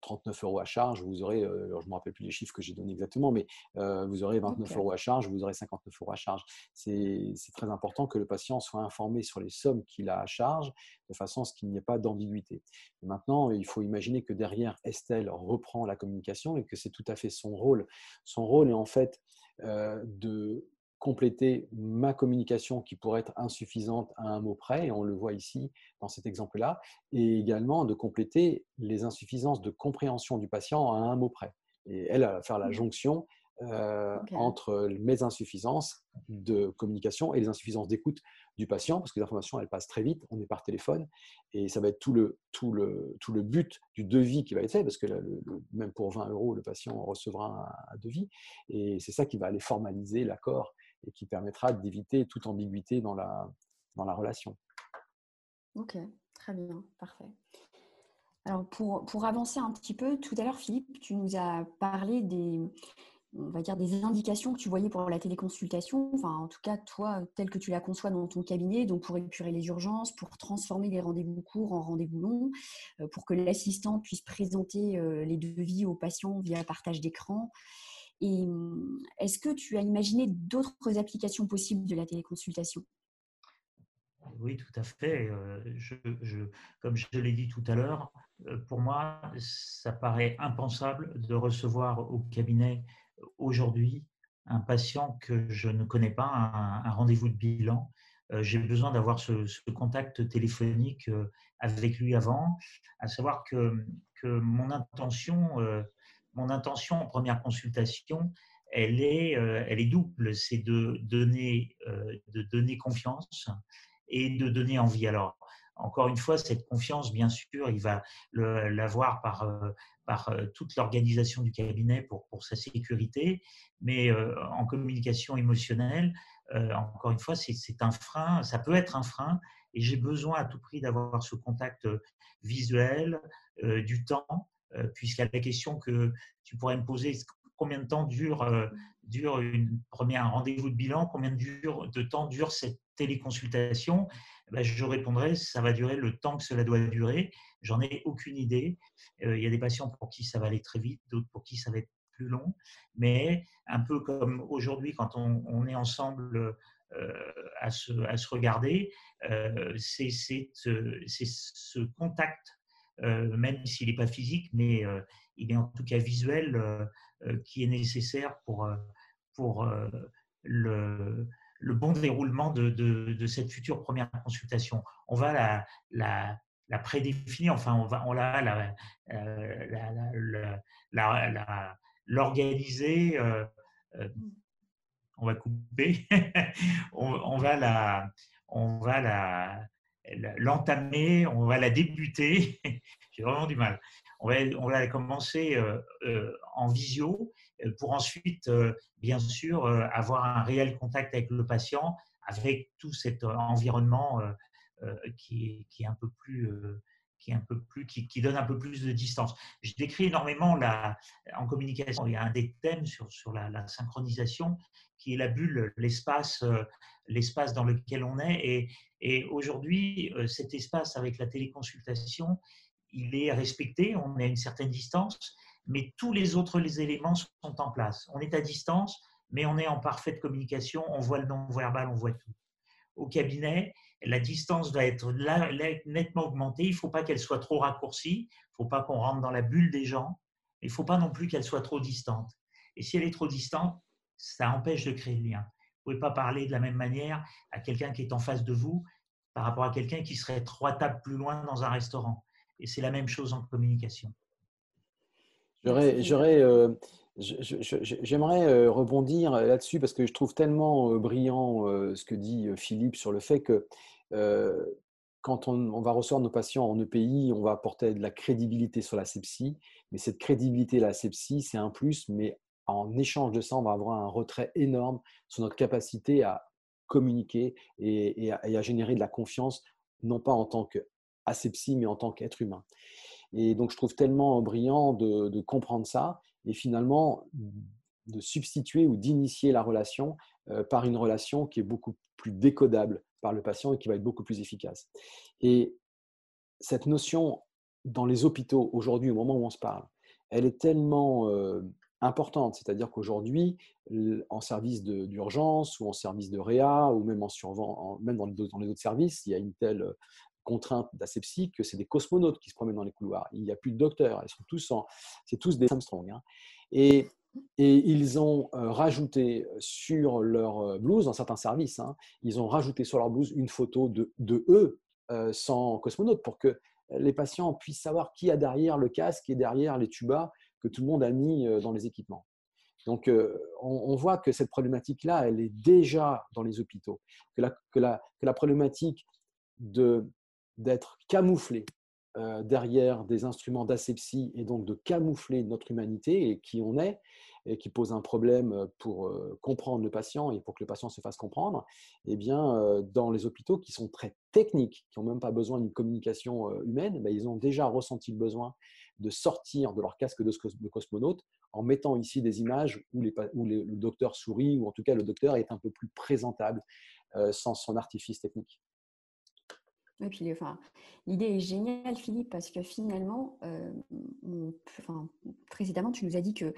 Speaker 4: 39 euros à charge, vous aurez, je ne me rappelle plus les chiffres que j'ai donnés exactement, mais vous aurez 29 euros à charge, vous aurez 59 euros à charge. C'est très important que le patient soit informé sur les sommes qu'il a à charge, de façon à ce qu'il n'y ait pas d'ambiguïté. Maintenant, il faut imaginer que derrière, Estelle reprend la communication et que c'est tout à fait son rôle. Son rôle est en fait de compléter ma communication qui pourrait être insuffisante à un mot près, et on le voit ici dans cet exemple-là, et également de compléter les insuffisances de compréhension du patient à un mot près. Et elle, va faire la mmh. jonction euh, entre mes insuffisances de communication et les insuffisances d'écoute du patient, parce que les informations, elles passent très vite, on est par téléphone, et ça va être tout le, tout le, tout le but du devis qui va être fait, parce que même pour 20 euros, le patient recevra un, un devis, et c'est ça qui va aller formaliser l'accord et qui permettra d'éviter toute ambiguïté dans la, dans la relation.
Speaker 2: Ok, très bien, parfait. Alors pour, pour, avancer un petit peu, tout à l'heure Philippe, tu nous as parlé des, on va dire des indications que tu voyais pour la téléconsultation, enfin en tout cas toi tel que tu la conçois dans ton cabinet, donc pour épurer les urgences, pour transformer les rendez-vous courts en rendez-vous longs, euh, pour que l'assistant puisse présenter euh, les devis aux patients via partage d'écran, et mmh, est-ce que tu as imaginé d'autres applications possibles de la téléconsultation?
Speaker 3: Oui, tout à fait. Comme je l'ai dit tout à l'heure, pour moi, ça paraît impensable de recevoir au cabinet aujourd'hui un patient que je ne connais pas, un, rendez-vous de bilan. J'ai besoin d'avoir ce, contact téléphonique avec lui avant, à savoir que, que mon intention mon intention en première consultation, elle est, euh, double. C'est de donner, euh, de donner confiance et de donner envie. Alors, encore une fois, cette confiance, bien sûr, il va l'avoir par, euh, toute l'organisation du cabinet pour, pour, sa sécurité, mais en communication émotionnelle, encore une fois, c'est un frein, ça peut être un frein, et j'ai besoin à tout prix d'avoir ce contact visuel, du temps, puisqu'il y a la question que tu pourrais me poser, combien de temps dure, euh, dure une première rendez-vous de bilan, combien de, temps dure cette téléconsultation? Eh ben, Je répondrai, ça va durer le temps que cela doit durer. J'en ai aucune idée. Euh, il y a des patients pour qui ça va aller très vite, d'autres pour qui ça va être plus long. Mais un peu comme aujourd'hui, quand on, est ensemble à, se, à, se, regarder, c'est ce contact euh, même s'il n'est pas physique, mais euh, il est en tout cas visuel, euh, qui est nécessaire pour, pour le, bon déroulement de, de, cette future première consultation. On va la, la, la prédéfinir, enfin, on va on la, la, l'organiser. on va couper. on, va la, on va la, l'entamer, on va la débuter. J'ai vraiment du mal. On va, on commencer euh, euh, en visio euh, pour ensuite, bien sûr, avoir un réel contact avec le patient, avec tout cet environnement qui, est, un peu plus qui, un peu plus, qui, donne un peu plus de distance. Je décris énormément la, en communication, il y a un des thèmes sur, sur la, synchronisation qui est la bulle, l'espace, l'espace dans lequel on est. Et, et aujourd'hui, euh, cet espace avec la téléconsultation, il est respecté, on est à une certaine distance, mais tous les autres les éléments sont en place. On est à distance, mais on est en parfaite communication, on voit le non-verbal, on voit tout. Au cabinet, la distance va être nettement augmentée, il ne faut pas qu'elle soit trop raccourcie, il ne faut pas qu'on rentre dans la bulle des gens, il ne faut pas non plus qu'elle soit trop distante. Et si elle est trop distante, ça empêche de créer le lien pouvez pas parler de la même manière à quelqu'un qui est en face de vous par rapport à quelqu'un qui serait trois tables plus loin dans un restaurant. Et c'est la même chose en communication.
Speaker 4: J'aurais, euh, j'aimerais euh, rebondir là-dessus parce que je trouve tellement euh, brillant ce que dit Philippe sur le fait que quand on, on, va recevoir nos patients en EPI, on va apporter de la crédibilité sur la sepsie, mais cette crédibilité, la sepsie, c'est un plus, mais en échange de ça, on va avoir un retrait énorme sur notre capacité à communiquer et, à, générer de la confiance, non pas en tant qu'asepsie, mais en tant qu'être humain. Et donc, je trouve tellement brillant de, comprendre ça et finalement de substituer ou d'initier la relation par une relation qui est beaucoup plus décodable par le patient et qui va être beaucoup plus efficace. Et cette notion dans les hôpitaux aujourd'hui, au moment où on se parle, elle est tellement importante. C'est-à-dire qu'aujourd'hui, en service d'urgence ou en service de réa ou même, en même dans, les, dans les autres services, il y a une telle contrainte d'asepsie que c'est des cosmonautes qui se promènent dans les couloirs. Il n'y a plus de docteurs. Ils sont tous c'est tous des Armstrong. Hein. Et, et, ils ont rajouté sur leur blouse, dans certains services, hein, ils ont rajouté sur leur blouse une photo de, de eux sans cosmonaute pour que les patients puissent savoir qui a derrière le casque et derrière les tubas que tout le monde a mis dans les équipements. Donc, on, voit que cette problématique-là, elle est déjà dans les hôpitaux, que la, que la, que la problématique d'être camouflé derrière des instruments d'asepsie et donc de camoufler notre humanité et qui on est, et qui pose un problème pour comprendre le patient et pour que le patient se fasse comprendre, eh bien, dans les hôpitaux qui sont très techniques, qui n'ont même pas besoin d'une communication humaine, ben, ils ont déjà ressenti le besoin de sortir de leur casque de cosmonaute en mettant ici des images où, les, où le docteur sourit, ou en tout cas le docteur est un peu plus présentable sans son artifice technique.
Speaker 2: Oui, puis l'idée est géniale, Philippe, parce que finalement, enfin, précédemment, tu nous as dit que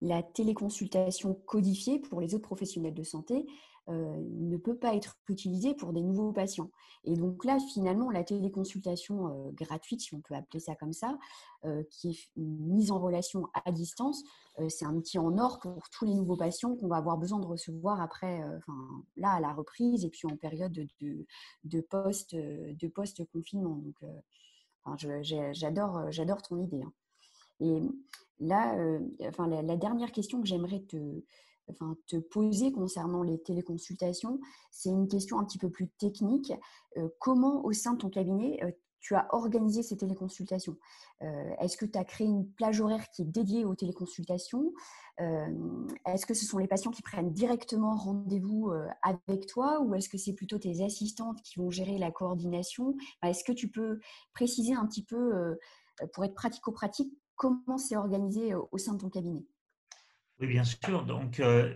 Speaker 2: la téléconsultation codifiée pour les autres professionnels de santé euh, ne peut pas être utilisée pour des nouveaux patients. Et donc là, finalement, la téléconsultation euh, gratuite, si on peut appeler ça comme ça, euh, qui est mise en relation à distance, c'est un outil en or pour tous les nouveaux patients qu'on va avoir besoin de recevoir après, là, à la reprise et puis en période de, post, de post-confinement. Donc, j'adore, j'adore ton idée. Hein. Et là, enfin, la, dernière question que j'aimerais te, enfin, te poser concernant les téléconsultations, c'est une question un petit peu plus technique. comment, au sein de ton cabinet, tu as organisé ces téléconsultations? Est-ce que tu as créé une plage horaire qui est dédiée aux téléconsultations? Est-ce que ce sont les patients qui prennent directement rendez-vous avec toi? Ou est-ce que c'est plutôt tes assistantes qui vont gérer la coordination? Est-ce que tu peux préciser un petit peu, pour être pratico-pratique, comment c'est organisé au sein de ton cabinet?
Speaker 3: Oui, bien sûr. Donc, euh,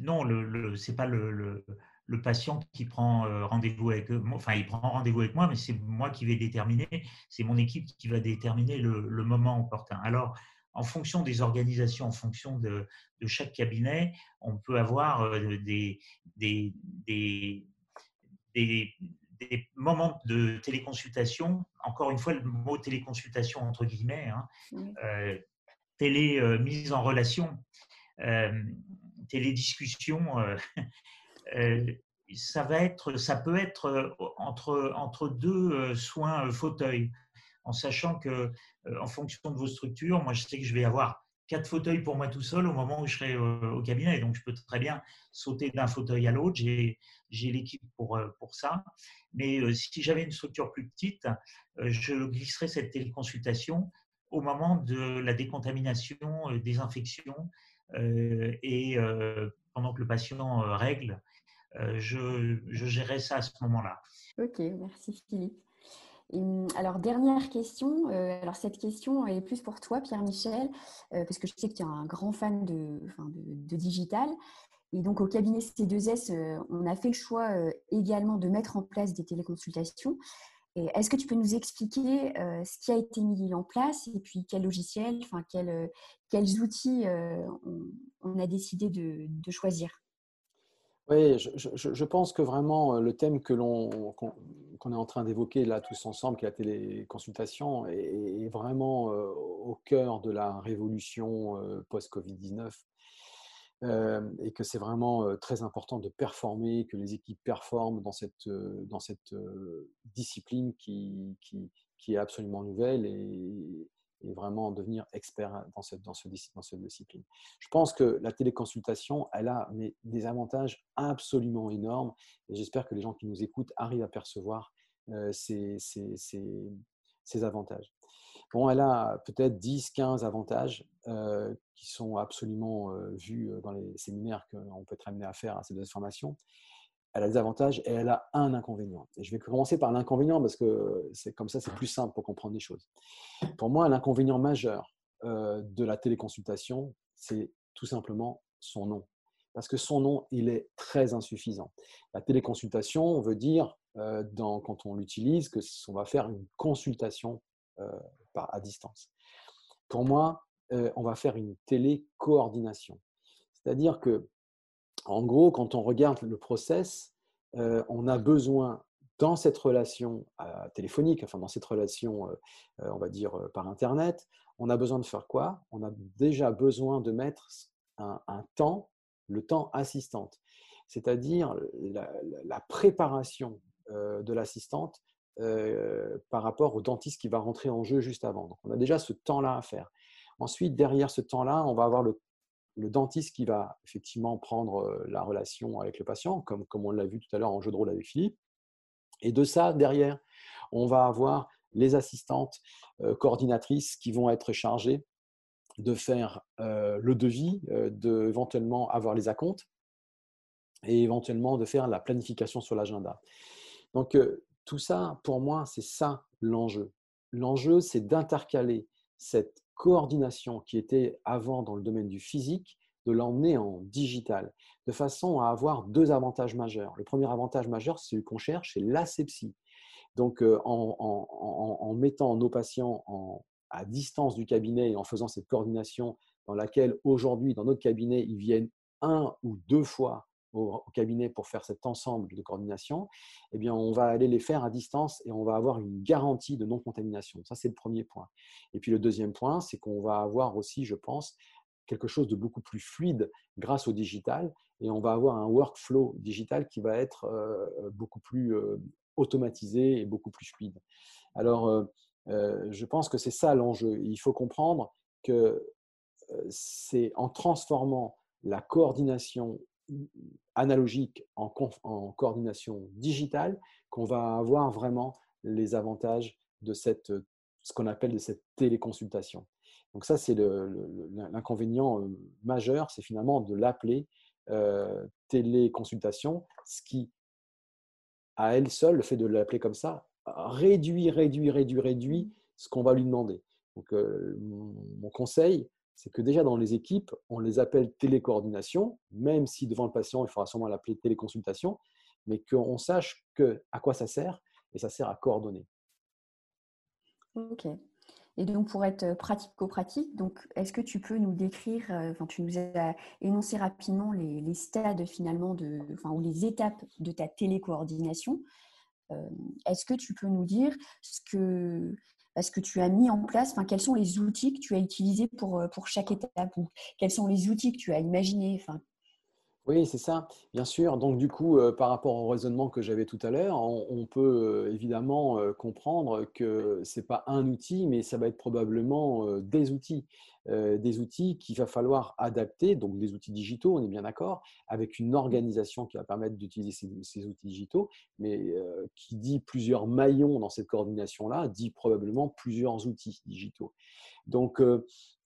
Speaker 3: non, le, ce n'est pas le, le, patient qui prend euh, rendez-vous avec moi, enfin, il prend rendez-vous avec moi, mais c'est moi qui vais déterminer, c'est mon équipe qui va déterminer le, moment opportun. Alors, en fonction des organisations, en fonction de, de chaque cabinet, on peut avoir euh, des, des, des, des des moments de téléconsultation, encore une fois le mot téléconsultation entre guillemets, hein, euh, télé euh, mise en relation, télédiscussion, ça va être, ça peut être entre entre deux soins fauteuils, en sachant que en fonction de vos structures, moi je sais que je vais avoir quatre fauteuils pour moi tout seul au moment où je serai au cabinet. Donc, je peux très bien sauter d'un fauteuil à l'autre. J'ai l'équipe pour, pour ça. Mais euh, si j'avais une structure plus petite, euh, je glisserais cette téléconsultation au moment de la décontamination, euh, des infections et pendant que le patient règle, je, je gérerai ça à ce moment-là.
Speaker 2: Ok, merci Philippe. Hum, alors, dernière question. alors, cette question est plus pour toi, Pierre-Michel, parce que je sais que tu es un grand fan de, de digital. Et donc, au cabinet C2S, euh, on a fait le choix euh, également de mettre en place des téléconsultations. Est-ce que tu peux nous expliquer euh, ce qui a été mis en place et puis quel logiciel, enfin, quel, quels outils on, a décidé de, choisir?
Speaker 4: Oui, je, pense que vraiment le thème que l'on qu'on est en train d'évoquer là tous ensemble, qui est la téléconsultation, est, est vraiment au cœur de la révolution post-Covid-19 et que c'est vraiment très important de performer, que les équipes performent dans cette, discipline qui, est absolument nouvelle et, vraiment devenir expert dans cette, dans, ce, dans cette discipline. Je pense que la téléconsultation, elle a des avantages absolument énormes et j'espère que les gens qui nous écoutent arrivent à percevoir ces avantages. Bon, elle a peut-être 10, 15 avantages euh, qui sont absolument euh, vus euh, dans les séminaires qu'on peut être amené à faire à ces deux formations. Elle a des avantages et elle a un inconvénient. Et je vais commencer par l'inconvénient parce que c'est comme ça, c'est plus simple pour comprendre les choses. Pour moi, l'inconvénient majeur de la téléconsultation, c'est tout simplement son nom. Parce que son nom, il est très insuffisant. La téléconsultation veut dire, dans, quand on l'utilise, que on va faire une consultation à distance. Pour moi, on va faire une télécoordination. C'est-à-dire que, en gros, quand on regarde le process, on a besoin dans cette relation téléphonique, enfin dans cette relation, on va dire, par Internet, on a besoin de faire quoi? On a déjà besoin de mettre un, temps, le temps assistante, c'est-à-dire la, préparation de l'assistante par rapport au dentiste qui va rentrer en jeu juste avant. Donc, on a déjà ce temps-là à faire. Ensuite, derrière ce temps-là, on va avoir le, dentiste qui va effectivement prendre la relation avec le patient, comme, comme on l'a vu tout à l'heure en jeu de rôle avec Philippe. Et de ça, derrière, on va avoir les assistantes coordinatrices qui vont être chargées de faire le devis, de éventuellement avoir les acomptes et éventuellement de faire la planification sur l'agenda. Donc, tout ça, pour moi, c'est ça l'enjeu. L'enjeu, c'est d'intercaler cette coordination qui était avant dans le domaine du physique, de l'emmener en digital, de façon à avoir deux avantages majeurs. Le premier avantage majeur, c'est celui qu'on cherche, c'est l'asepsie. Donc, en, mettant nos patients à distance du cabinet et en faisant cette coordination dans laquelle aujourd'hui, dans notre cabinet, ils viennent un ou deux fois au, cabinet pour faire cet ensemble de coordination, eh bien, on va aller les faire à distance et on va avoir une garantie de non-contamination. Ça, c'est le premier point. Et puis le deuxième point, c'est qu'on va avoir aussi, je pense, quelque chose de beaucoup plus fluide grâce au digital et on va avoir un workflow digital qui va être beaucoup plus automatisé et beaucoup plus fluide. Alors, je pense que c'est ça l'enjeu. Il faut comprendre que c'est en transformant la coordination analogique en, coordination digitale qu'on va avoir vraiment les avantages de cette, ce qu'on appelle de cette téléconsultation. Donc ça, c'est l'inconvénient majeur, c'est finalement de l'appeler téléconsultation, ce qui, à elle seule, le fait de l'appeler comme ça, réduit, réduit, réduit, réduit ce qu'on va lui demander. Donc mon conseil, c'est que déjà dans les équipes, on les appelle télécoordination, même si devant le patient, il faudra sûrement l'appeler téléconsultation, mais qu'on sache que, à quoi ça sert, et ça sert à coordonner.
Speaker 2: Ok. Et donc, pour être pratico-pratique, est-ce que tu peux nous décrire, euh, enfin, tu nous as énoncé rapidement les, stades finalement de, enfin, ou les étapes de ta télécoordination. Euh, est-ce que tu peux nous dire ce que, ce que tu as mis en place, enfin, quels sont les outils que tu as utilisés pour, euh, pour chaque étape? Ou quels sont les outils que tu as imaginés? Enfin,
Speaker 4: oui, c'est ça, bien sûr. Donc, du coup, euh, par rapport au raisonnement que j'avais tout à l'heure, on, peut euh, évidemment comprendre que ce n'est pas un outil, mais ça va être probablement des outils. des outils qu'il va falloir adapter, donc des outils digitaux, on est bien d'accord, avec une organisation qui va permettre d'utiliser ces, ces, outils digitaux, mais qui dit plusieurs maillons dans cette coordination-là, dit probablement plusieurs outils digitaux. Donc,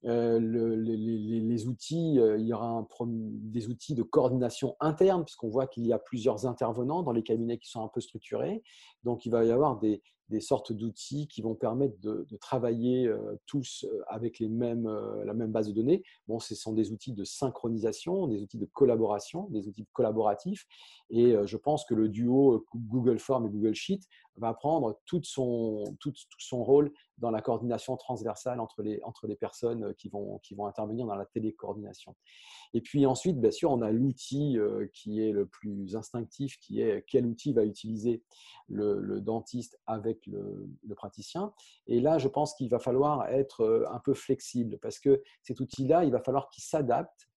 Speaker 4: les, outils, il y aura des outils de coordination interne, puisqu'on voit qu'il y a plusieurs intervenants dans les cabinets qui sont un peu structurés. Donc, il va y avoir des, des sortes d'outils qui vont permettre de, travailler tous avec les mêmes, la même base de données. Bon, ce sont des outils de synchronisation, des outils de collaboration, des outils collaboratifs. Et je pense que le duo Google Form et Google Sheet va prendre tout son, tout, son rôle dans la coordination transversale entre les, entre les personnes qui vont, qui vont intervenir dans la télécoordination. Et puis ensuite, bien sûr, on a l'outil qui est le plus instinctif, qui est quel outil va utiliser le, dentiste avec le, praticien. Et là, je pense qu'il va falloir être un peu flexible parce que cet outil-là, il va falloir qu'il s'adapte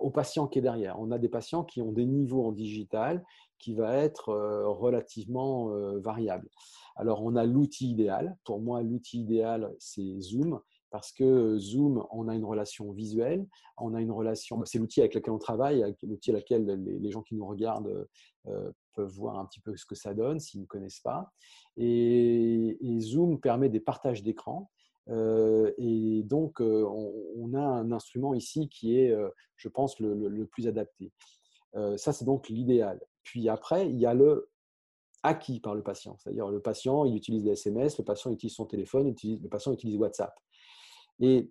Speaker 4: au patient qui est derrière. On a des patients qui ont des niveaux en digital qui va être relativement variable. Alors, on a l'outil idéal. Pour moi, l'outil idéal, c'est Zoom parce que Zoom, on a une relation visuelle, on a une relation, c'est l'outil avec lequel on travaille, l'outil avec lequel les, gens qui nous regardent peuvent voir un petit peu ce que ça donne s'ils ne connaissent pas. Et, Zoom permet des partages d'écran. et donc, on, a un instrument ici qui est, je pense, le, plus adapté. ça, c'est donc l'idéal. Puis après, il y a le acquis par le patient. C'est-à-dire, le patient, il utilise les SMS, le patient utilise son téléphone, le patient utilise WhatsApp. Et,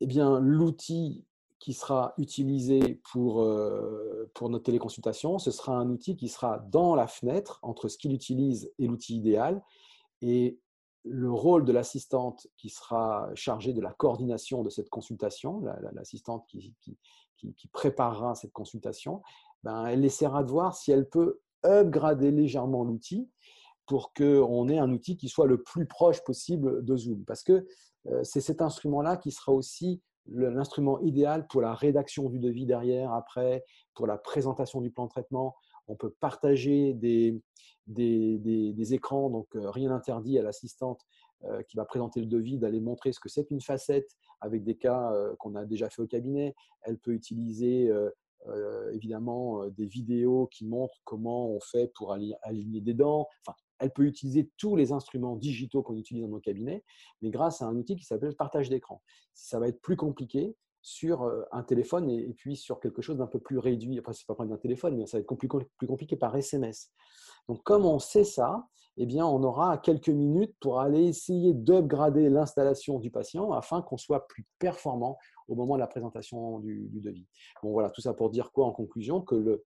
Speaker 4: eh bien, l'outil qui sera utilisé pour, euh, pour notre téléconsultation, ce sera un outil qui sera dans la fenêtre entre ce qu'il utilise et l'outil idéal. Et le rôle de l'assistante qui sera chargée de la coordination de cette consultation, l'assistante qui, qui, préparera cette consultation, ben, elle essaiera de voir si elle peut upgrader légèrement l'outil pour qu'on ait un outil qui soit le plus proche possible de Zoom. Parce que euh, c'est cet instrument-là qui sera aussi l'instrument idéal pour la rédaction du devis derrière, après, pour la présentation du plan de traitement. On peut partager des, des, des, écrans, donc euh, rien n'interdit à l'assistante euh, qui va présenter le devis d'aller montrer ce que c'est qu'une facette avec des cas qu'on a déjà fait au cabinet. Elle peut utiliser évidemment des vidéos qui montrent comment on fait pour aligner des dents. Elle peut utiliser tous les instruments digitaux qu'on utilise dans nos cabinets, mais grâce à un outil qui s'appelle partage d'écran. Ça va être plus compliqué sur euh, un téléphone et, puis sur quelque chose d'un peu plus réduit. Après, ce n'est pas problème d'un téléphone, mais ça va être plus, plus compliqué par SMS. Donc, comme on sait ça, eh bien, on aura quelques minutes pour aller essayer d'upgrader l'installation du patient afin qu'on soit plus performant au moment de la présentation du, devis. Bon, voilà, tout ça pour dire quoi en conclusion Que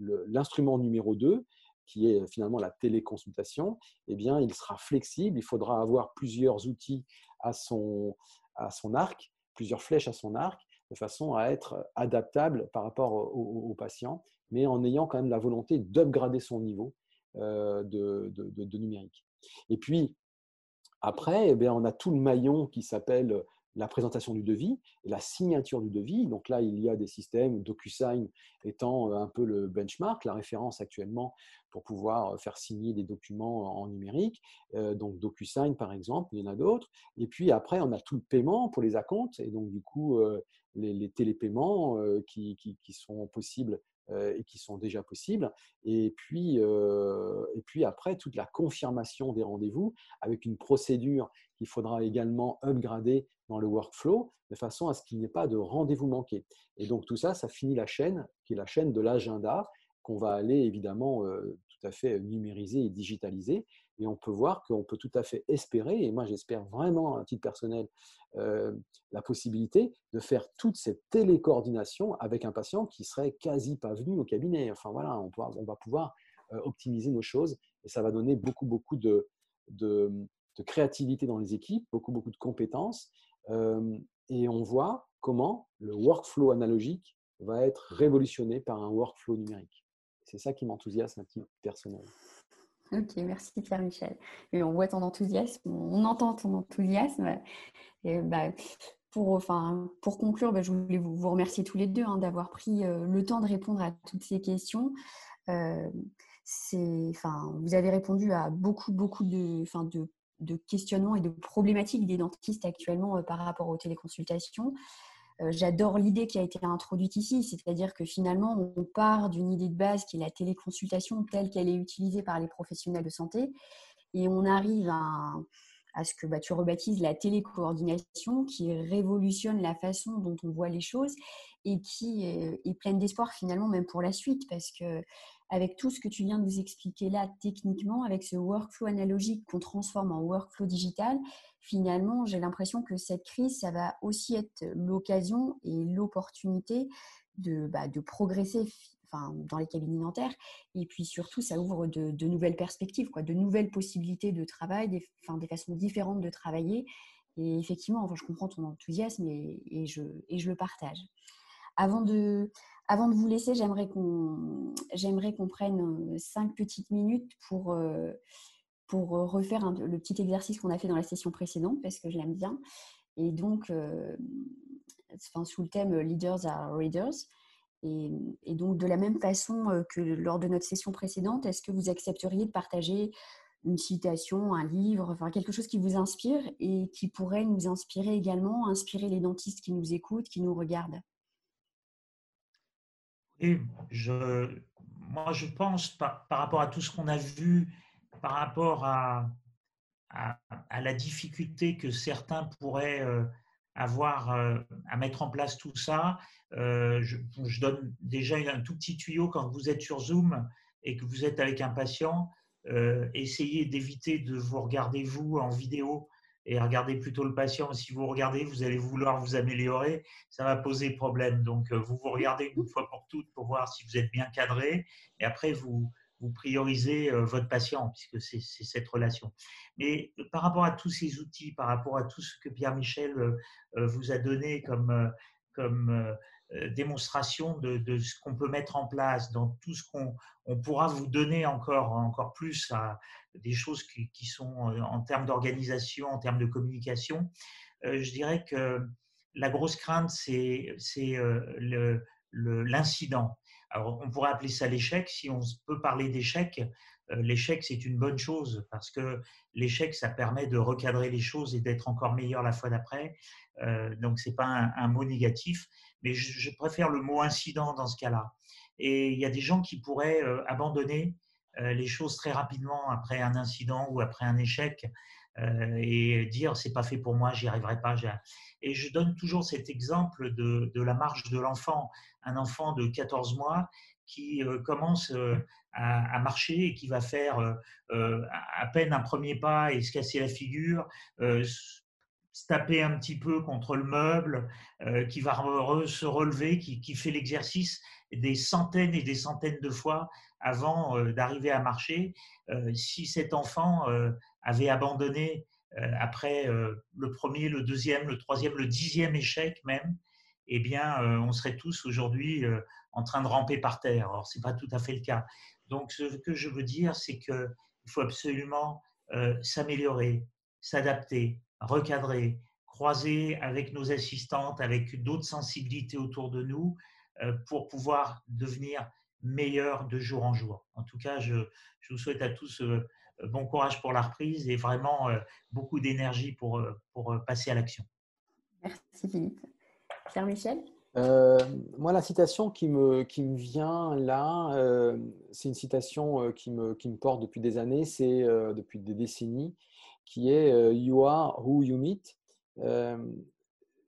Speaker 4: l'instrument numéro 2, qui est finalement la téléconsultation, eh bien, il sera flexible. Il faudra avoir plusieurs outils à son, à son arc, plusieurs flèches à son arc, de façon à être adaptable par rapport au, patient, mais en ayant quand même la volonté d'upgrader son niveau euh, de, de, numérique. Et puis, après, eh bien, on a tout le maillon qui s'appelle la présentation du devis et la signature du devis. Donc là, il y a des systèmes, DocuSign étant euh, un peu le benchmark, la référence actuellement pour pouvoir euh, faire signer des documents en numérique. Euh, donc DocuSign, par exemple, il y en a d'autres. Et puis après, on a tout le paiement pour les acomptes et donc du coup, les, télépaiements qui, qui, sont possibles et qui sont déjà possibles. Et puis, et puis après, toute la confirmation des rendez-vous avec une procédure qu'il faudra également upgrader dans le workflow de façon à ce qu'il n'y ait pas de rendez-vous manqué. Et donc tout ça, ça finit la chaîne, qui est la chaîne de l'agenda, qu'on va aller évidemment euh, tout à fait numériser et digitaliser. Et on peut voir qu'on peut tout à fait espérer, et moi j'espère vraiment à titre personnel, euh, la possibilité de faire toute cette télécoordination avec un patient qui serait quasi pas venu au cabinet. Enfin voilà, on, va pouvoir euh, optimiser nos choses et ça va donner beaucoup, beaucoup de, de créativité dans les équipes, beaucoup, beaucoup de compétences. Et on voit comment le workflow analogique va être révolutionné par un workflow numérique. C'est ça qui m'enthousiasme à titre personnel.
Speaker 2: Ok, merci Pierre-Michel. On voit ton enthousiasme, on entend ton enthousiasme. Et bah, pour, enfin, pour conclure, bah, je voulais vous, remercier tous les deux hein, d'avoir pris le temps de répondre à toutes ces questions. Enfin, vous avez répondu à beaucoup, beaucoup de, enfin, de de questionnements et de problématiques des dentistes actuellement euh, par rapport aux téléconsultations. Euh, j'adore l'idée qui a été introduite ici, c'est-à-dire que finalement, on part d'une idée de base qui est la téléconsultation telle qu'elle est utilisée par les professionnels de santé, et on arrive à, ce que bah, tu rebaptises la télécoordination, qui révolutionne la façon dont on voit les choses et qui est, est pleine d'espoir finalement même pour la suite, parce que avec tout ce que tu viens de nous expliquer là techniquement, avec ce workflow analogique qu'on transforme en workflow digital, finalement, j'ai l'impression que cette crise, ça va aussi être l'occasion et l'opportunité de, bah, progresser enfin, dans les cabinets dentaires. Et puis surtout, ça ouvre de, nouvelles perspectives, quoi, de nouvelles possibilités de travail, des, enfin, des façons différentes de travailler. Et effectivement, enfin, je comprends ton enthousiasme et, je, et je le partage. Avant de, avant de vous laisser, j'aimerais qu'on prenne euh, cinq petites minutes pour, euh, pour euh, refaire le petit exercice qu'on a fait dans la session précédente parce que je l'aime bien. Et donc, sous le thème Leaders are Readers. Et, et, donc, de la même façon que lors de notre session précédente, est-ce que vous accepteriez de partager une citation, un livre, enfin quelque chose qui vous inspire et qui pourrait nous inspirer également, inspirer les dentistes qui nous écoutent, qui nous regardent?
Speaker 3: Je, moi, je pense, par, rapport à tout ce qu'on a vu, par rapport à, à, la difficulté que certains pourraient euh, avoir euh, à mettre en place tout ça, euh, je, je, donne déjà un tout petit tuyau quand vous êtes sur Zoom et que vous êtes avec un patient. essayez d'éviter de vous regarder vous en vidéo et regardez plutôt le patient. Si vous regardez, vous allez vouloir vous améliorer, ça va poser problème. Donc, euh, vous vous regardez une fois pour toutes pour voir si vous êtes bien cadré et après, vous, vous priorisez euh, votre patient puisque c'est cette relation. Mais euh, par rapport à tous ces outils, par rapport à tout ce que Pierre-Michel vous a donné comme, comme démonstration de, de ce qu'on peut mettre en place, dans tout ce qu'on on pourra vous donner encore, encore plus à des choses qui, sont en termes d'organisation, en termes de communication. je dirais que la grosse crainte, c'est l'incident. Alors, on pourrait appeler ça l'échec. Si on peut parler d'échec, l'échec, c'est une bonne chose parce que l'échec, ça permet de recadrer les choses et d'être encore meilleur la fois d'après. donc, ce n'est pas un, mot négatif mais je, préfère le mot incident dans ce cas-là. Et il y a des gens qui pourraient euh, abandonner euh, les choses très rapidement après un incident ou après un échec euh, et dire c'est pas fait pour moi, j'y arriverai pas. Et je donne toujours cet exemple de, de la marche de l'enfant, un enfant de 14 mois qui commence à, marcher et qui va faire à peine un premier pas et se casser la figure, se taper un petit peu contre le meuble, euh, qui va se relever, qui, fait l'exercice des centaines et des centaines de fois avant euh, d'arriver à marcher. Euh, si cet enfant avait abandonné après le premier, le deuxième, le troisième, le dixième échec même, eh bien, on serait tous aujourd'hui en train de ramper par terre. Or, ce n'est pas tout à fait le cas. Donc, ce que je veux dire, c'est qu'il faut absolument s'améliorer, s'adapter, recadrer, croiser avec nos assistantes, avec d'autres sensibilités autour de nous euh, pour pouvoir devenir meilleurs de jour en jour. En tout cas, je, vous souhaite à tous euh, bon courage pour la reprise et vraiment euh, beaucoup d'énergie pour, pour passer à l'action.
Speaker 2: Merci Philippe. Pierre-Michel
Speaker 4: moi, la citation qui me, qui me vient là, c'est une citation qui, me, qui me porte depuis des années, c'est depuis des décennies qui est euh, You are who you meet, euh,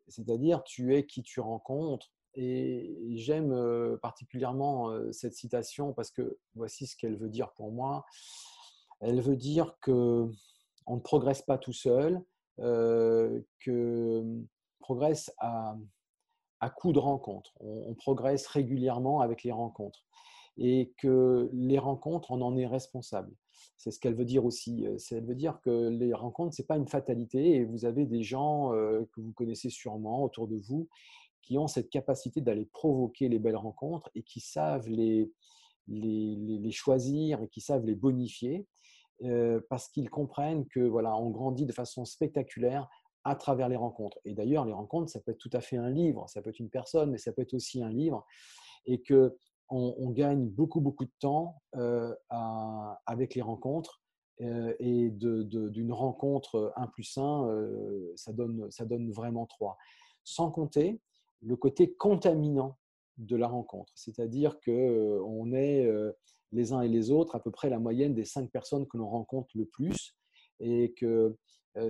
Speaker 4: c'est-à-dire tu es qui tu rencontres. Et j'aime euh, particulièrement cette citation parce que voici ce qu'elle veut dire pour moi. Elle veut dire que on ne progresse pas tout seul, euh, que progresse à, à coup de rencontres. On, on, progresse régulièrement avec les rencontres et que les rencontres, on en est responsable. C'est ce qu'elle veut dire aussi. Euh, elle veut dire que les rencontres, ce n'est pas une fatalité et vous avez des gens euh, que vous connaissez sûrement autour de vous qui ont cette capacité d'aller provoquer les belles rencontres et qui savent les, les, choisir et qui savent les bonifier euh, parce qu'ils comprennent que voilà, on grandit de façon spectaculaire à travers les rencontres. Et d'ailleurs, les rencontres, ça peut être tout à fait un livre, ça peut être une personne, mais ça peut être aussi un livre. Et que on, gagne beaucoup, beaucoup de temps euh, avec les rencontres. Euh, et d'une rencontre 1 plus 1, euh, ça, donne, ça donne vraiment 3. Sans compter le côté contaminant de la rencontre. C'est-à-dire qu'on est les uns et les autres à peu près la moyenne des 5 personnes que l'on rencontre le plus et que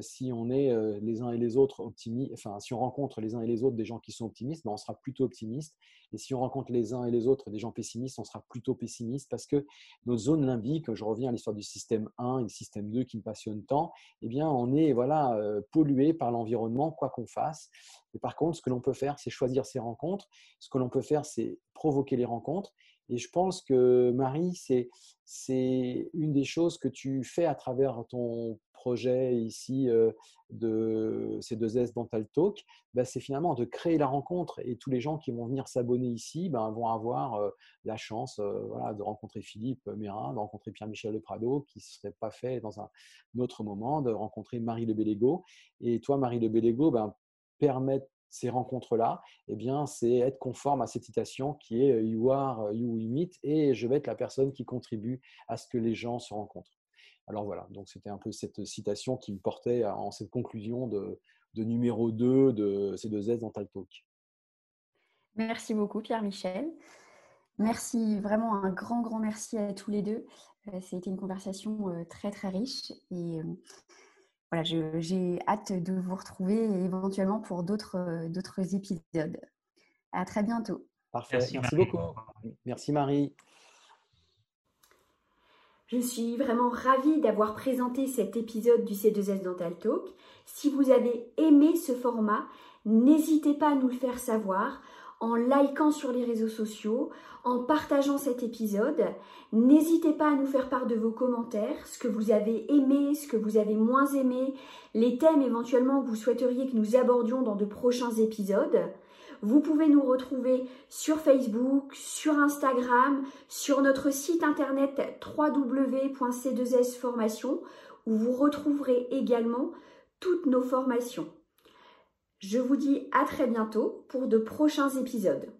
Speaker 4: si on est euh, les uns et les autres optimistes, enfin, si on rencontre les uns et les autres des gens qui sont optimistes, ben, on sera plutôt optimiste. Et si on rencontre les uns et les autres des gens pessimistes, on sera plutôt pessimiste parce que nos zones limbiques, je reviens à l'histoire du système 1 et du système 2 qui me passionne tant, eh bien, on est voilà, euh, pollué par l'environnement, quoi qu'on fasse. Et par contre, ce que l'on peut faire, c'est choisir ses rencontres. Ce que l'on peut faire, c'est provoquer les rencontres. Et je pense que Marie, c'est une des choses que tu fais à travers ton projet ici euh, de C2S Dental Talk, bah, c'est finalement de créer la rencontre et tous les gens qui vont venir s'abonner ici ben, vont avoir euh, la chance euh, de rencontrer Philippe Mérin, de rencontrer Pierre-Michel Le Prado, qui ne serait pas fait dans un autre moment, de rencontrer Marie Le Bellego. Et toi, Marie Le Bellego, ben, permettre ces rencontres-là, eh bien, c'est être conforme à cette citation qui est You are, you meet, et je vais être la personne qui contribue à ce que les gens se rencontrent. Alors voilà, donc c'était un peu cette citation qui me portait en cette conclusion de, numéro 2 de ces deux S dans Talk.
Speaker 2: Merci beaucoup Pierre-Michel. Merci, vraiment un grand, grand merci à tous les deux. C'était euh, une conversation euh, très, très riche et euh, voilà, j'ai hâte de vous retrouver éventuellement pour d'autres épisodes. À très bientôt.
Speaker 4: Parfait, merci beaucoup. Merci Marie.
Speaker 2: Je suis vraiment ravie d'avoir présenté cet épisode du C2S Dental Talk. Si vous avez aimé ce format, n'hésitez pas à nous le faire savoir en likant sur les réseaux sociaux, en partageant cet épisode. N'hésitez pas à nous faire part de vos commentaires, ce que vous avez aimé, ce que vous avez moins aimé, les thèmes éventuellement que vous souhaiteriez que nous abordions dans de prochains épisodes. Vous pouvez nous retrouver sur Facebook, sur Instagram, sur notre site internet www.c2sformation où vous retrouverez également toutes nos formations. Je vous dis à très bientôt pour de prochains épisodes.